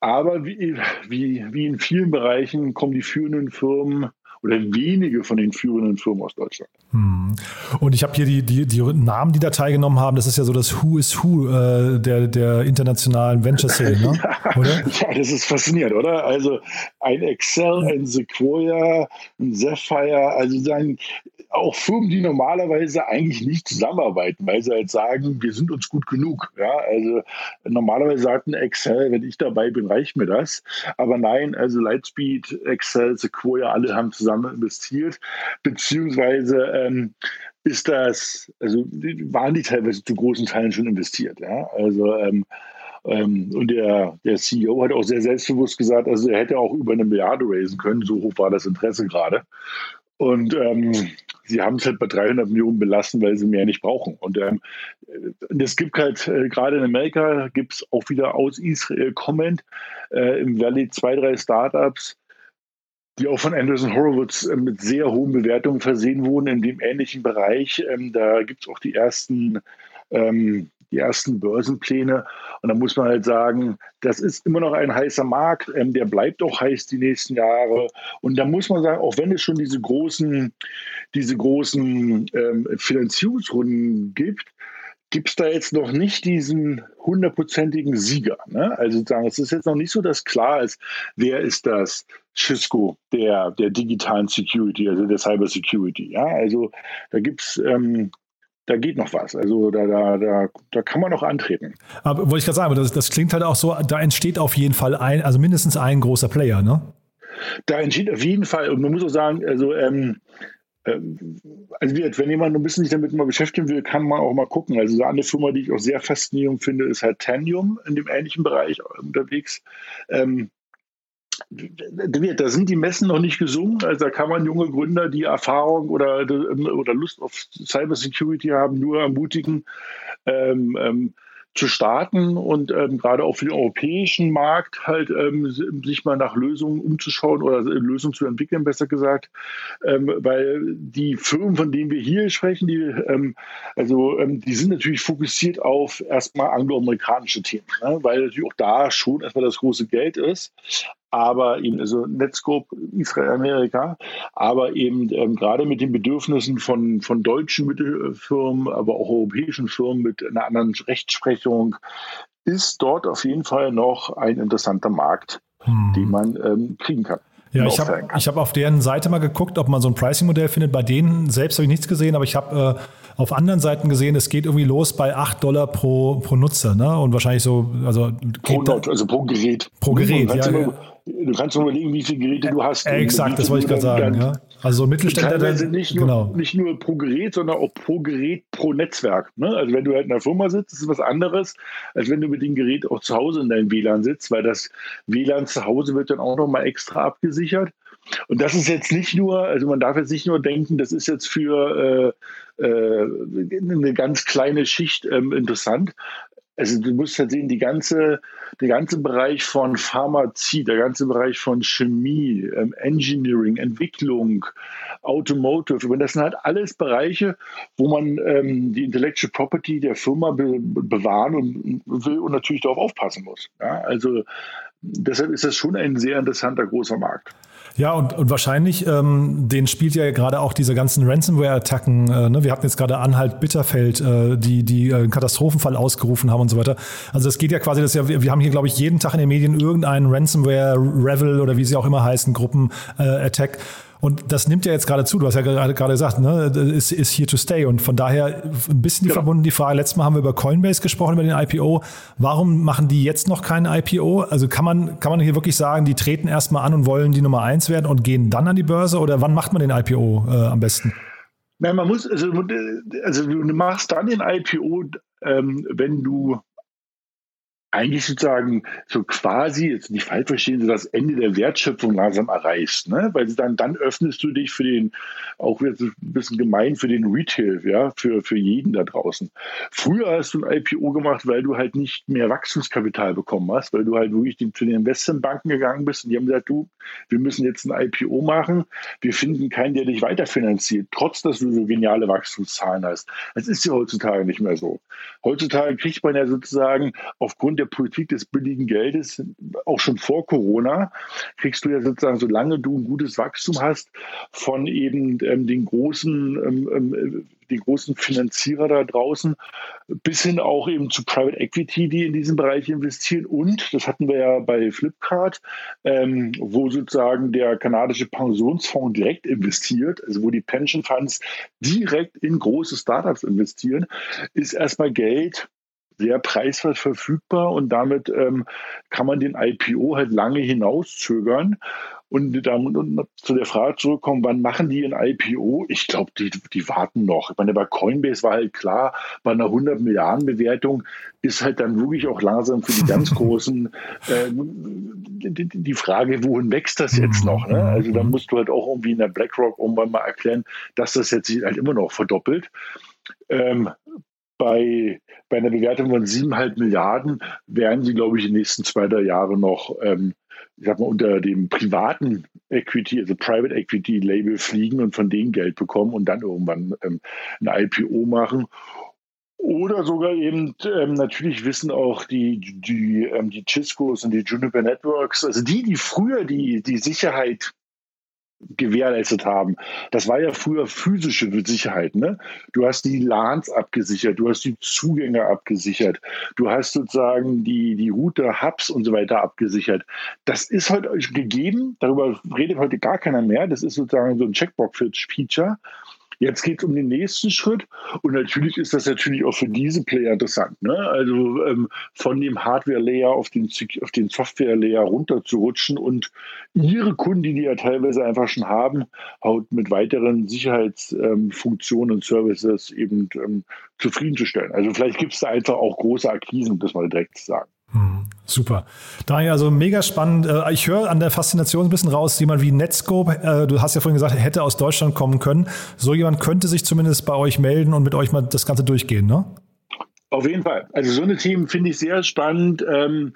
Aber wie, wie, wie in vielen Bereichen kommen die führenden Firmen oder wenige von den führenden Firmen aus Deutschland.
Hm. Und ich habe hier die, die, die Namen, die da teilgenommen haben. Das ist ja so das Who is Who äh, der, der internationalen Venture-Szene, ne?
ja, oder? Ja, das ist faszinierend, oder? Also ein Excel, ein Sequoia, ein Sapphire, also sagen, auch Firmen, die normalerweise eigentlich nicht zusammenarbeiten, weil sie halt sagen, wir sind uns gut genug. Ja, also normalerweise sagt ein Excel, wenn ich dabei bin, reicht mir das. Aber nein, also Lightspeed, Excel, Sequoia, alle haben zusammen investiert, beziehungsweise ähm, ist das, also waren die teilweise zu großen Teilen schon investiert. Ja, also ähm, ähm, und der, der CEO hat auch sehr selbstbewusst gesagt, also er hätte auch über eine Milliarde raisen können, so hoch war das Interesse gerade. Und ähm, sie haben es halt bei 300 Millionen belassen, weil sie mehr nicht brauchen. Und ähm, es gibt halt, äh, gerade in Amerika gibt es auch wieder aus Israel Comment äh, im Valley zwei, drei Startups, die auch von Anderson Horowitz äh, mit sehr hohen Bewertungen versehen wurden in dem ähnlichen Bereich. Ähm, da gibt es auch die ersten ähm, die ersten Börsenpläne. Und da muss man halt sagen, das ist immer noch ein heißer Markt, ähm, der bleibt auch heiß die nächsten Jahre. Und da muss man sagen, auch wenn es schon diese großen, diese großen ähm, Finanzierungsrunden gibt, gibt es da jetzt noch nicht diesen hundertprozentigen Sieger. Ne? Also sozusagen, es ist jetzt noch nicht so, dass klar ist, wer ist das Cisco der, der digitalen Security, also der Cyber Security. Ja? Also da gibt es ähm, da geht noch was. Also da, da, da, da kann man noch antreten.
Aber wollte ich gerade sagen, das, das klingt halt auch so, da entsteht auf jeden Fall ein, also mindestens ein großer Player, ne?
Da entsteht auf jeden Fall, und man muss auch sagen, also ähm, ähm, also wenn jemand ein bisschen sich damit mal beschäftigen will, kann man auch mal gucken. Also so eine Firma, die ich auch sehr faszinierend finde, ist halt Tanium in dem ähnlichen Bereich unterwegs. Ähm, da sind die Messen noch nicht gesungen. Also da kann man junge Gründer, die Erfahrung oder, oder Lust auf Cybersecurity haben, nur ermutigen, ähm, ähm, zu starten und ähm, gerade auch für den europäischen Markt halt ähm, sich mal nach Lösungen umzuschauen oder Lösungen zu entwickeln, besser gesagt, ähm, weil die Firmen, von denen wir hier sprechen, die ähm, also ähm, die sind natürlich fokussiert auf erstmal angloamerikanische Themen, ne? weil natürlich auch da schon erstmal das große Geld ist aber eben, also Netscope, Israel, Amerika, aber eben ähm, gerade mit den Bedürfnissen von, von deutschen Mittelfirmen, aber auch europäischen Firmen mit einer anderen Rechtsprechung, ist dort auf jeden Fall noch ein interessanter Markt, hm. den man ähm, kriegen kann.
Ja, ich habe hab auf deren Seite mal geguckt, ob man so ein Pricing-Modell findet. Bei denen selbst habe ich nichts gesehen, aber ich habe äh, auf anderen Seiten gesehen, es geht irgendwie los bei 8 Dollar pro, pro Nutzer. Ne? Und wahrscheinlich so. Also,
pro Not, also pro Gerät.
Pro Gerät, ja. ja.
Du kannst nur überlegen, wie viele Geräte du hast.
Äh, exakt, das wollte ich gerade sagen. Ja. Also so Mittelständler.
Teilweise nicht nur, genau. nicht nur pro Gerät, sondern auch pro Gerät pro Netzwerk. Ne? Also wenn du halt in der Firma sitzt, ist es was anderes, als wenn du mit dem Gerät auch zu Hause in deinem WLAN sitzt, weil das WLAN zu Hause wird dann auch nochmal extra abgesichert. Und das ist jetzt nicht nur, also man darf jetzt nicht nur denken, das ist jetzt für äh, äh, eine ganz kleine Schicht ähm, interessant, also du musst halt sehen, die ganze, der ganze Bereich von Pharmazie, der ganze Bereich von Chemie, ähm, Engineering, Entwicklung, Automotive, und das sind halt alles Bereiche, wo man ähm, die Intellectual Property der Firma be bewahren und, will und natürlich darauf aufpassen muss. Ja? Also deshalb ist das schon ein sehr interessanter großer Markt.
Ja, und, und wahrscheinlich, ähm, den spielt ja gerade auch diese ganzen Ransomware-Attacken. Äh, ne? Wir hatten jetzt gerade Anhalt Bitterfeld, äh, die, die äh, einen Katastrophenfall ausgerufen haben und so weiter. Also es geht ja quasi, das ja, wir haben hier, glaube ich, jeden Tag in den Medien irgendeinen Ransomware-Revel oder wie sie auch immer heißen, Gruppen-Attack. Äh, und das nimmt ja jetzt gerade zu. Du hast ja gerade, gerade gesagt, ne, ist, ist here to stay. Und von daher ein bisschen die genau. verbunden die Frage. Letztes Mal haben wir über Coinbase gesprochen, über den IPO. Warum machen die jetzt noch keinen IPO? Also kann man, kann man hier wirklich sagen, die treten erstmal an und wollen die Nummer eins werden und gehen dann an die Börse? Oder wann macht man den IPO äh, am besten?
Nein, man muss, also, also du machst dann den IPO, ähm, wenn du eigentlich sozusagen so quasi, jetzt nicht falsch verstehen, so das Ende der Wertschöpfung langsam erreichst, ne? Weil dann, dann öffnest du dich für den, auch jetzt ein bisschen gemein, für den Retail, ja, für, für jeden da draußen. Früher hast du ein IPO gemacht, weil du halt nicht mehr Wachstumskapital bekommen hast, weil du halt wirklich zu den Investmentbanken gegangen bist und die haben gesagt, du, wir müssen jetzt ein IPO machen, wir finden keinen, der dich weiterfinanziert, trotz dass du so geniale Wachstumszahlen hast. Das ist ja heutzutage nicht mehr so. Heutzutage kriegt man ja sozusagen aufgrund der Politik des billigen Geldes, auch schon vor Corona, kriegst du ja sozusagen, solange du ein gutes Wachstum hast, von eben ähm, den großen ähm, ähm die großen Finanzierer da draußen, bis hin auch eben zu Private Equity, die in diesem Bereich investieren. Und, das hatten wir ja bei Flipkart, ähm, wo sozusagen der kanadische Pensionsfonds direkt investiert, also wo die Pension Funds direkt in große Startups investieren, ist erstmal Geld, sehr preiswert verfügbar und damit ähm, kann man den IPO halt lange hinauszögern. Und da und zu der Frage zurückkommen, wann machen die ein IPO? Ich glaube, die, die warten noch. Ich meine, bei Coinbase war halt klar, bei einer 100 Milliarden Bewertung ist halt dann wirklich auch langsam für die ganz Großen äh, die, die, Frage, wohin wächst das jetzt noch? Ne? Also da musst du halt auch irgendwie in der BlackRock irgendwann mal erklären, dass das jetzt halt immer noch verdoppelt. Ähm, bei, bei einer Bewertung von 7,5 Milliarden werden sie, glaube ich, in den nächsten zwei, drei Jahren noch, ähm, ich sag mal, unter dem privaten Equity, also Private Equity Label fliegen und von denen Geld bekommen und dann irgendwann ähm, ein IPO machen. Oder sogar eben, ähm, natürlich wissen auch die, die, ähm, die Ciscos und die Juniper Networks, also die, die früher die, die Sicherheit gewährleistet haben. Das war ja früher physische Sicherheit. Ne? Du hast die LANs abgesichert, du hast die Zugänge abgesichert, du hast sozusagen die, die Router, Hubs und so weiter abgesichert. Das ist heute gegeben, darüber redet heute gar keiner mehr. Das ist sozusagen so ein Checkbox-Feature. Jetzt geht es um den nächsten Schritt und natürlich ist das natürlich auch für diese Player interessant. Ne? Also ähm, von dem Hardware-Layer auf den, auf den Software-Layer runterzurutschen und ihre Kunden, die die ja teilweise einfach schon haben, auch mit weiteren Sicherheitsfunktionen ähm, und Services eben ähm, zufriedenzustellen. Also vielleicht gibt es da einfach auch große Akquisen, um das mal direkt zu sagen.
Hm, super. Daniel, also mega spannend. Äh, ich höre an der Faszination ein bisschen raus, jemand wie Netscope, äh, du hast ja vorhin gesagt, hätte aus Deutschland kommen können. So jemand könnte sich zumindest bei euch melden und mit euch mal das Ganze durchgehen, ne?
Auf jeden Fall. Also so eine Team finde ich sehr spannend. Ähm,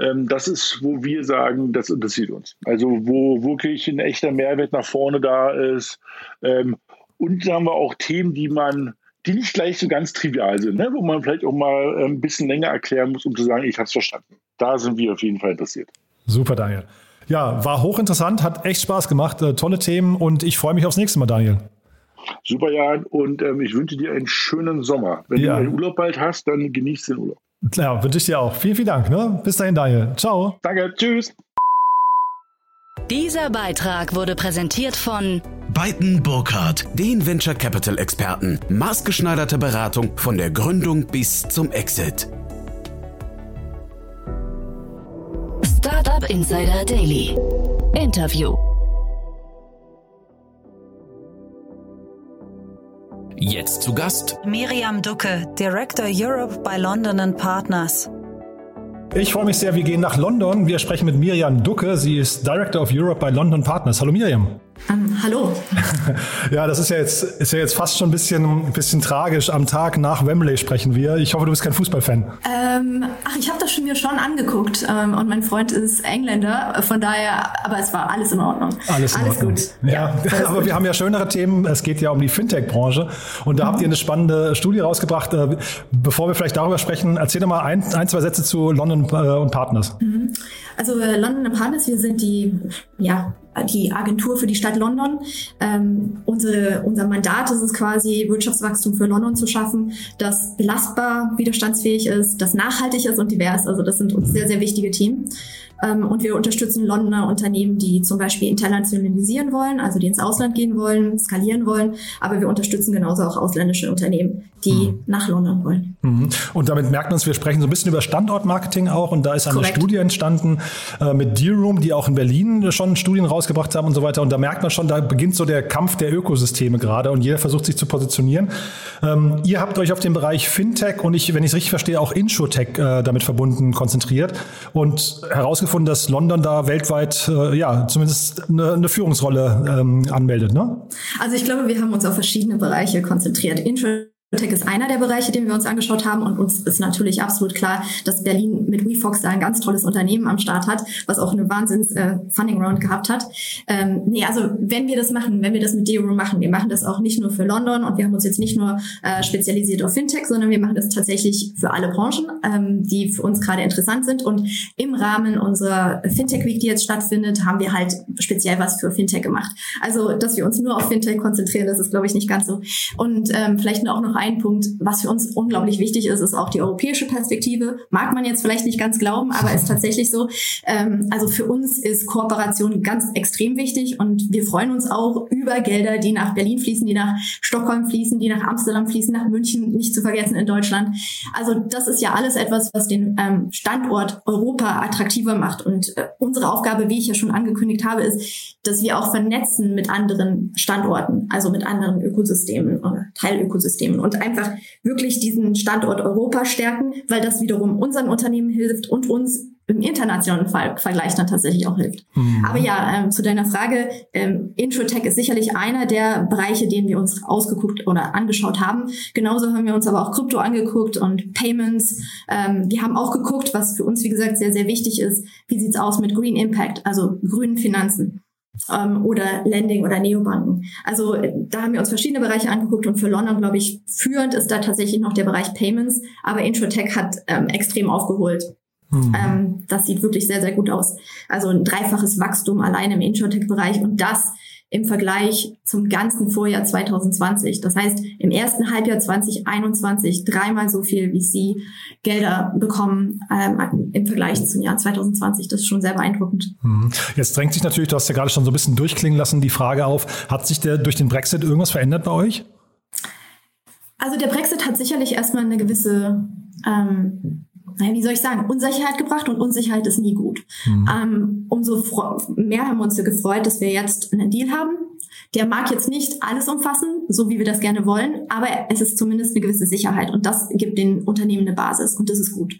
ähm, das ist, wo wir sagen, das interessiert uns. Also wo wirklich ein echter Mehrwert nach vorne da ist. Ähm, und dann haben wir auch Themen, die man die nicht gleich so ganz trivial sind, ne? wo man vielleicht auch mal äh, ein bisschen länger erklären muss, um zu sagen, ich habe es verstanden. Da sind wir auf jeden Fall interessiert.
Super, Daniel. Ja, war hochinteressant, hat echt Spaß gemacht, äh, tolle Themen und ich freue mich aufs nächste Mal, Daniel.
Super, Jan, und ähm, ich wünsche dir einen schönen Sommer. Wenn ja. du einen Urlaub bald hast, dann genieß den Urlaub.
Ja, wünsche ich dir auch. Vielen, vielen Dank. Ne? Bis dahin, Daniel. Ciao.
Danke, tschüss.
Dieser Beitrag wurde präsentiert von
Beiten Burkhardt, den Venture Capital Experten. Maßgeschneiderte Beratung von der Gründung bis zum Exit.
Startup Insider Daily. Interview.
Jetzt zu Gast
Miriam Ducke, Director Europe bei London Partners.
Ich freue mich sehr, wir gehen nach London. Wir sprechen mit Miriam Ducke. Sie ist Director of Europe bei London Partners. Hallo Miriam.
Um, hallo.
ja, das ist ja jetzt, ist ja jetzt fast schon ein bisschen, ein bisschen tragisch. Am Tag nach Wembley sprechen wir. Ich hoffe, du bist kein Fußballfan.
Ähm, ach, ich habe das schon mir schon angeguckt ähm, und mein Freund ist Engländer. Von daher, aber es war alles in Ordnung.
Alles, in alles Ordnung. gut. Ja, ja aber gut. wir haben ja schönere Themen. Es geht ja um die Fintech-Branche und da mhm. habt ihr eine spannende Studie rausgebracht. Äh, bevor wir vielleicht darüber sprechen, erzähl doch mal ein, ein zwei Sätze zu London äh, und Partners. Mhm.
Also äh, London Partners, wir sind die, ja, die Agentur für die Stadt London. Ähm, unsere, unser Mandat ist es quasi, Wirtschaftswachstum für London zu schaffen, das belastbar, widerstandsfähig ist, das nachhaltig ist und divers. Also das sind uns sehr, sehr wichtige Themen. Ähm, und wir unterstützen Londoner Unternehmen, die zum Beispiel internationalisieren wollen, also die ins Ausland gehen wollen, skalieren wollen. Aber wir unterstützen genauso auch ausländische Unternehmen, die mhm. nach London wollen.
Mhm. Und damit merkt man uns, wir sprechen so ein bisschen über Standortmarketing auch. Und da ist eine Korrekt. Studie entstanden äh, mit Deal Room, die auch in Berlin schon Studien rausgebracht haben und so weiter. Und da merkt man schon, da beginnt so der Kampf der Ökosysteme gerade und jeder versucht sich zu positionieren. Ähm, ihr habt euch auf den Bereich Fintech und ich, wenn ich es richtig verstehe, auch Insurtech äh, damit verbunden konzentriert und herausgefunden, herausgefunden, dass London da weltweit äh, ja zumindest eine, eine Führungsrolle ähm, anmeldet. Ne?
Also ich glaube, wir haben uns auf verschiedene Bereiche konzentriert. Intro Tech ist einer der Bereiche, den wir uns angeschaut haben und uns ist natürlich absolut klar, dass Berlin mit WeFox da ein ganz tolles Unternehmen am Start hat, was auch eine Wahnsinns äh, gehabt hat. Ähm, nee, also wenn wir das machen, wenn wir das mit Deoro machen, wir machen das auch nicht nur für London und wir haben uns jetzt nicht nur äh, spezialisiert auf Fintech, sondern wir machen das tatsächlich für alle Branchen, ähm, die für uns gerade interessant sind und im Rahmen unserer Fintech Week, die jetzt stattfindet, haben wir halt speziell was für Fintech gemacht. Also, dass wir uns nur auf Fintech konzentrieren, das ist glaube ich nicht ganz so. Und ähm, vielleicht auch noch ein Punkt, was für uns unglaublich wichtig ist, ist auch die europäische Perspektive. Mag man jetzt vielleicht nicht ganz glauben, aber ist tatsächlich so. Ähm, also für uns ist Kooperation ganz extrem wichtig und wir freuen uns auch über Gelder, die nach Berlin fließen, die nach Stockholm fließen, die nach Amsterdam fließen, nach München, nicht zu vergessen in Deutschland. Also das ist ja alles etwas, was den ähm, Standort Europa attraktiver macht. Und äh, unsere Aufgabe, wie ich ja schon angekündigt habe, ist, dass wir auch vernetzen mit anderen Standorten, also mit anderen Ökosystemen oder Teilökosystemen. Und und einfach wirklich diesen Standort Europa stärken, weil das wiederum unseren Unternehmen hilft und uns im internationalen Fall, Vergleich dann tatsächlich auch hilft. Mhm. Aber ja, ähm, zu deiner Frage, ähm, Introtech ist sicherlich einer der Bereiche, den wir uns ausgeguckt oder angeschaut haben. Genauso haben wir uns aber auch Krypto angeguckt und Payments. Ähm, wir haben auch geguckt, was für uns, wie gesagt, sehr, sehr wichtig ist, wie sieht's aus mit Green Impact, also grünen Finanzen. Ähm, oder Lending oder Neobanken. Also da haben wir uns verschiedene Bereiche angeguckt und für London, glaube ich, führend ist da tatsächlich noch der Bereich Payments, aber Introtech hat ähm, extrem aufgeholt. Mhm. Ähm, das sieht wirklich sehr, sehr gut aus. Also ein dreifaches Wachstum allein im Introtech-Bereich und das im Vergleich zum ganzen Vorjahr 2020. Das heißt, im ersten Halbjahr 2021 dreimal so viel wie Sie Gelder bekommen ähm, im Vergleich zum Jahr 2020. Das ist schon sehr beeindruckend.
Mhm. Jetzt drängt sich natürlich, du hast ja gerade schon so ein bisschen durchklingen lassen, die Frage auf, hat sich der durch den Brexit irgendwas verändert bei euch?
Also der Brexit hat sicherlich erstmal eine gewisse ähm, wie soll ich sagen, Unsicherheit gebracht und Unsicherheit ist nie gut. Mhm. Ähm, umso mehr haben wir uns gefreut, dass wir jetzt einen Deal haben. Der mag jetzt nicht alles umfassen, so wie wir das gerne wollen, aber es ist zumindest eine gewisse Sicherheit und das gibt den Unternehmen eine Basis und das ist gut.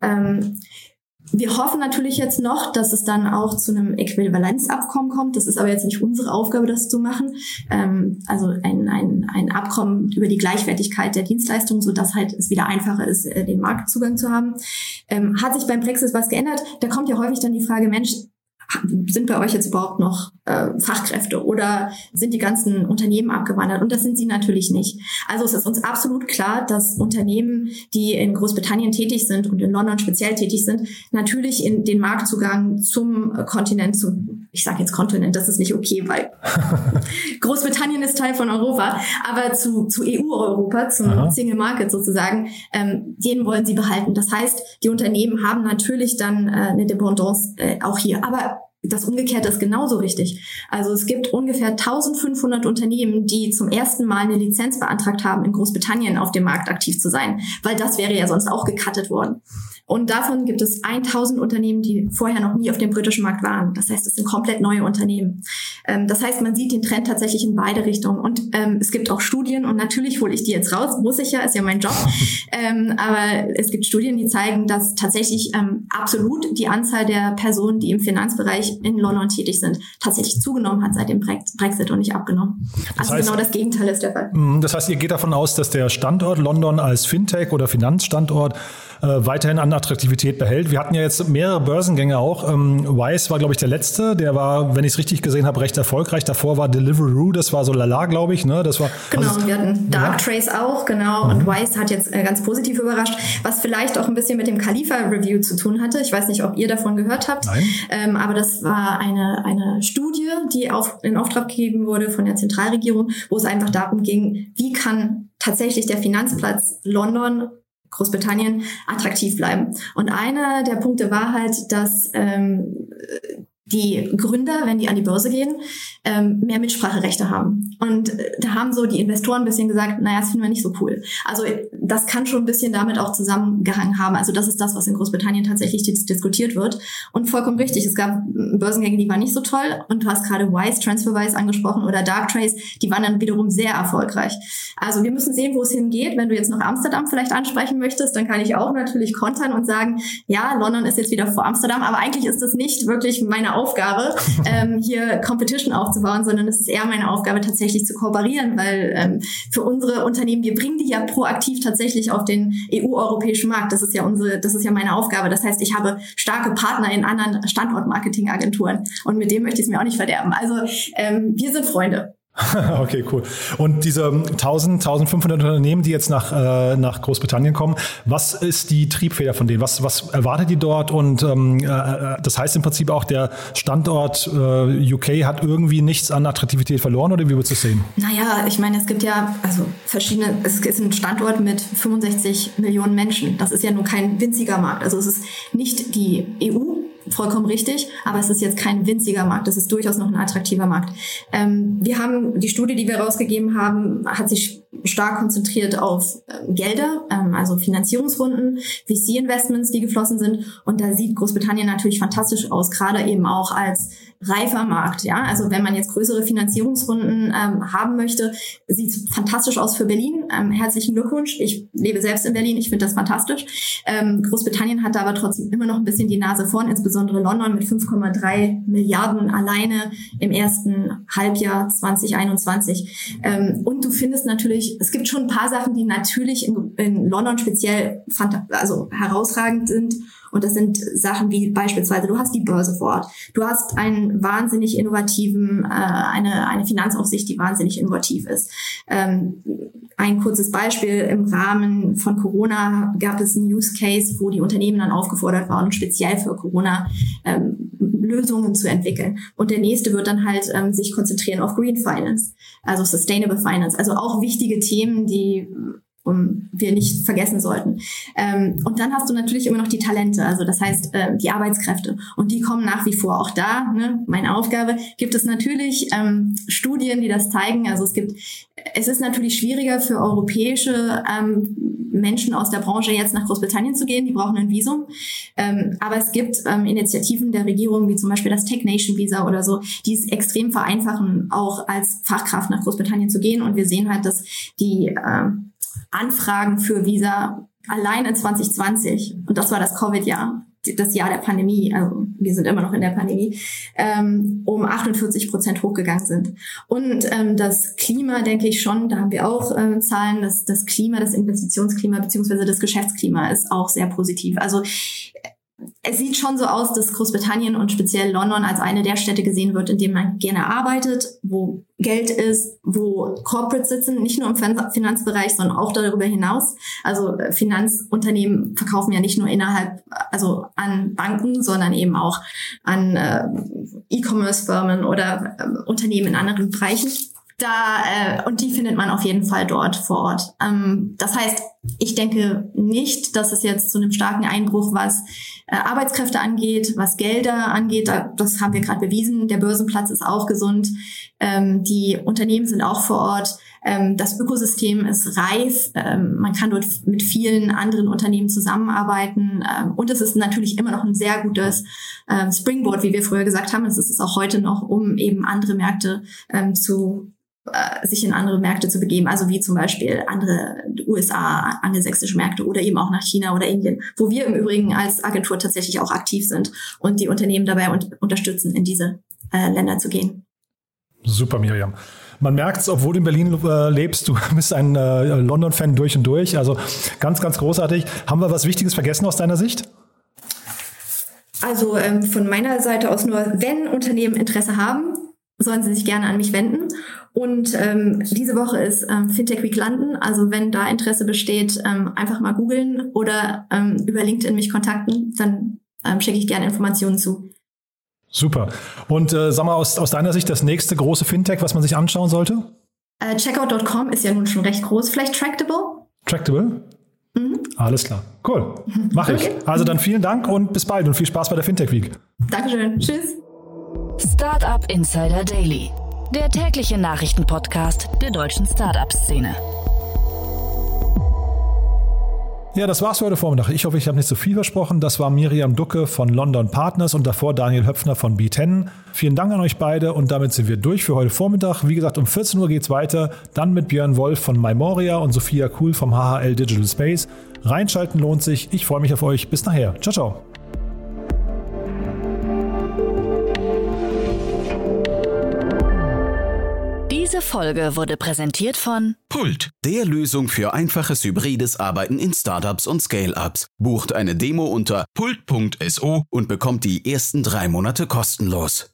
Ähm, wir hoffen natürlich jetzt noch, dass es dann auch zu einem Äquivalenzabkommen kommt. Das ist aber jetzt nicht unsere Aufgabe, das zu machen. Ähm, also ein, ein, ein Abkommen über die Gleichwertigkeit der Dienstleistungen, so dass halt es wieder einfacher ist, äh, den Marktzugang zu haben. Ähm, hat sich beim Brexit was geändert? Da kommt ja häufig dann die Frage, Mensch, sind bei euch jetzt überhaupt noch äh, Fachkräfte oder sind die ganzen Unternehmen abgewandert? Und das sind sie natürlich nicht. Also es ist uns absolut klar, dass Unternehmen, die in Großbritannien tätig sind und in London speziell tätig sind, natürlich in den Marktzugang zum Kontinent, zum, ich sage jetzt Kontinent, das ist nicht okay, weil Großbritannien ist Teil von Europa, aber zu, zu EU-Europa, zum Aha. Single Market sozusagen, ähm, den wollen sie behalten. Das heißt, die Unternehmen haben natürlich dann äh, eine Dependance äh, auch hier. Aber das Umgekehrte ist genauso richtig. Also es gibt ungefähr 1500 Unternehmen, die zum ersten Mal eine Lizenz beantragt haben, in Großbritannien auf dem Markt aktiv zu sein, weil das wäre ja sonst auch gecuttet worden. Und davon gibt es 1000 Unternehmen, die vorher noch nie auf dem britischen Markt waren. Das heißt, es sind komplett neue Unternehmen. Ähm, das heißt, man sieht den Trend tatsächlich in beide Richtungen. Und ähm, es gibt auch Studien, und natürlich hole ich die jetzt raus, muss ich ja, ist ja mein Job. ähm, aber es gibt Studien, die zeigen, dass tatsächlich ähm, absolut die Anzahl der Personen, die im Finanzbereich in London tätig sind, tatsächlich zugenommen hat seit dem Brexit und nicht abgenommen. Das also heißt, genau das Gegenteil ist der Fall.
Mm, das heißt, ihr geht davon aus, dass der Standort London als Fintech oder Finanzstandort äh, weiterhin an Attraktivität behält. Wir hatten ja jetzt mehrere Börsengänge auch. Ähm, Wise war, glaube ich, der letzte. Der war, wenn ich es richtig gesehen habe, recht erfolgreich. Davor war Deliveroo, das war so lala, glaube ich. Ne? Das war,
genau, wir hatten Dark ja. Trace auch, genau. Mhm. Und Wise hat jetzt äh, ganz positiv überrascht, was vielleicht auch ein bisschen mit dem Khalifa-Review zu tun hatte. Ich weiß nicht, ob ihr davon gehört habt. Ähm, aber das war eine, eine Studie, die auf, in Auftrag gegeben wurde von der Zentralregierung, wo es einfach darum ging, wie kann tatsächlich der Finanzplatz London Großbritannien attraktiv bleiben. Und einer der Punkte war halt, dass ähm, die Gründer, wenn die an die Börse gehen, ähm, mehr Mitspracherechte haben. Und äh, da haben so die Investoren ein bisschen gesagt, naja, das finden wir nicht so cool. Also das kann schon ein bisschen damit auch zusammengehangen haben. Also das ist das, was in Großbritannien tatsächlich diskutiert wird. Und vollkommen richtig, es gab Börsengänge, die waren nicht so toll. Und du hast gerade Wise, TransferWise angesprochen oder Darktrace, die waren dann wiederum sehr erfolgreich. Also wir müssen sehen, wo es hingeht. Wenn du jetzt noch Amsterdam vielleicht ansprechen möchtest, dann kann ich auch natürlich kontern und sagen, ja, London ist jetzt wieder vor Amsterdam, aber eigentlich ist das nicht wirklich meine Aufgabe, ähm, hier Competition aufzubauen, sondern es ist eher meine Aufgabe, tatsächlich zu kooperieren, weil ähm, für unsere Unternehmen, wir bringen die ja proaktiv tatsächlich auf den EU-europäischen Markt. Das ist ja unsere, das ist ja meine Aufgabe. Das heißt, ich habe starke Partner in anderen Standortmarketingagenturen und mit dem möchte ich es mir auch nicht verderben. Also ähm, wir sind Freunde.
okay, cool. Und diese 1000, 1500 Unternehmen, die jetzt nach, äh, nach Großbritannien kommen, was ist die Triebfeder von denen? Was, was erwartet die dort? Und ähm, äh, das heißt im Prinzip auch, der Standort äh, UK hat irgendwie nichts an Attraktivität verloren oder wie würdest du es sehen?
Naja, ich meine, es gibt ja also verschiedene, es ist ein Standort mit 65 Millionen Menschen. Das ist ja nur kein winziger Markt. Also es ist nicht die EU, vollkommen richtig, aber es ist jetzt kein winziger Markt, das ist durchaus noch ein attraktiver Markt. Ähm, wir haben die Studie, die wir rausgegeben haben, hat sich stark konzentriert auf äh, Gelder, ähm, also Finanzierungsrunden, VC-Investments, die geflossen sind. Und da sieht Großbritannien natürlich fantastisch aus, gerade eben auch als reifer Markt. Ja, also wenn man jetzt größere Finanzierungsrunden ähm, haben möchte, sieht fantastisch aus für Berlin. Ähm, herzlichen Glückwunsch. Ich lebe selbst in Berlin. Ich finde das fantastisch. Ähm, Großbritannien hat da aber trotzdem immer noch ein bisschen die Nase vorn, insbesondere London mit 5,3 Milliarden alleine im ersten Halbjahr 2021. Ähm, und du findest natürlich, es gibt schon ein paar Sachen, die natürlich in, in London speziell also herausragend sind Und das sind Sachen wie beispielsweise, du hast die Börse vor Ort, du hast einen wahnsinnig innovativen, äh, eine, eine Finanzaufsicht, die wahnsinnig innovativ ist. Ähm, ein kurzes Beispiel, im Rahmen von Corona gab es einen Use Case, wo die Unternehmen dann aufgefordert waren, speziell für Corona ähm, Lösungen zu entwickeln. Und der nächste wird dann halt ähm, sich konzentrieren auf Green Finance, also Sustainable Finance, also auch wichtige Themen, die um, wir nicht vergessen sollten. Ähm, und dann hast du natürlich immer noch die Talente, also das heißt äh, die Arbeitskräfte. Und die kommen nach wie vor auch da. Ne? Meine Aufgabe gibt es natürlich ähm, Studien, die das zeigen. Also es gibt, es ist natürlich schwieriger für europäische ähm, Menschen aus der Branche jetzt nach Großbritannien zu gehen. Die brauchen ein Visum. Ähm, aber es gibt ähm, Initiativen der Regierung, wie zum Beispiel das Tech Nation Visa oder so, die es extrem vereinfachen, auch als Fachkraft nach Großbritannien zu gehen. Und wir sehen halt, dass die ähm, Anfragen für Visa allein in 2020, und das war das Covid-Jahr, das Jahr der Pandemie, also wir sind immer noch in der Pandemie, ähm, um 48 Prozent hochgegangen sind. Und ähm, das Klima, denke ich schon, da haben wir auch äh, Zahlen, dass das Klima, das Investitionsklima beziehungsweise das Geschäftsklima ist auch sehr positiv. Also es sieht schon so aus, dass Großbritannien und speziell London als eine der Städte gesehen wird, in dem man gerne arbeitet, wo Geld ist, wo Corporates sitzen, nicht nur im Finanzbereich, sondern auch darüber hinaus. Also äh, Finanzunternehmen verkaufen ja nicht nur innerhalb, also an Banken, sondern eben auch an äh, E-Commerce-Firmen oder äh, Unternehmen in anderen Bereichen. Da, äh, und die findet man auf jeden Fall dort vor Ort. Ähm, das heißt, ich denke nicht, dass es jetzt zu einem starken Einbruch, was äh, Arbeitskräfte angeht, was Gelder angeht, da, das haben wir gerade bewiesen. Der Börsenplatz ist auch gesund. Ähm, die Unternehmen sind auch vor Ort. Ähm, das Ökosystem ist reif. Ähm, man kann dort mit vielen anderen Unternehmen zusammenarbeiten. Ähm, und es ist natürlich immer noch ein sehr gutes ähm, Springboard, wie wir früher gesagt haben. Es ist es auch heute noch, um eben andere Märkte ähm, zu sich in andere Märkte zu begeben, also wie zum Beispiel andere USA, angelsächsische Märkte oder eben auch nach China oder Indien, wo wir im Übrigen als Agentur tatsächlich auch aktiv sind und die Unternehmen dabei un unterstützen, in diese äh, Länder zu gehen.
Super, Miriam. Man merkt es, obwohl du in Berlin äh, lebst, du bist ein äh, London-Fan durch und durch. Also ganz, ganz großartig. Haben wir was Wichtiges vergessen aus deiner Sicht?
Also ähm, von meiner Seite aus nur, wenn Unternehmen Interesse haben, sollen sie sich gerne an mich wenden. Und ähm, diese Woche ist ähm, Fintech Week London. Also wenn da Interesse besteht, ähm, einfach mal googeln oder ähm, über LinkedIn mich kontakten, dann ähm, schicke ich gerne Informationen zu.
Super. Und äh, sag mal, aus, aus deiner Sicht das nächste große Fintech, was man sich anschauen sollte?
Äh, Checkout.com ist ja nun schon recht groß. Vielleicht Tractable?
Tractable? Mhm. Alles klar. Cool. Mach okay. ich. Also dann vielen Dank und bis bald und viel Spaß bei der Fintech Week.
Dankeschön. Tschüss.
Startup Insider Daily, der tägliche Nachrichtenpodcast der deutschen Startup-Szene.
Ja, das war's für heute Vormittag. Ich hoffe, ich habe nicht zu so viel versprochen. Das war Miriam Ducke von London Partners und davor Daniel Höpfner von B10. Vielen Dank an euch beide und damit sind wir durch für heute Vormittag. Wie gesagt, um 14 Uhr geht's weiter. Dann mit Björn Wolf von Mymoria und Sophia Kuhl vom HHL Digital Space. Reinschalten lohnt sich. Ich freue mich auf euch. Bis nachher. Ciao, ciao.
Diese Folge wurde präsentiert von
Pult, der Lösung für einfaches hybrides Arbeiten in Startups und Scale-Ups. Bucht eine Demo unter pult.so und bekommt die ersten drei Monate kostenlos.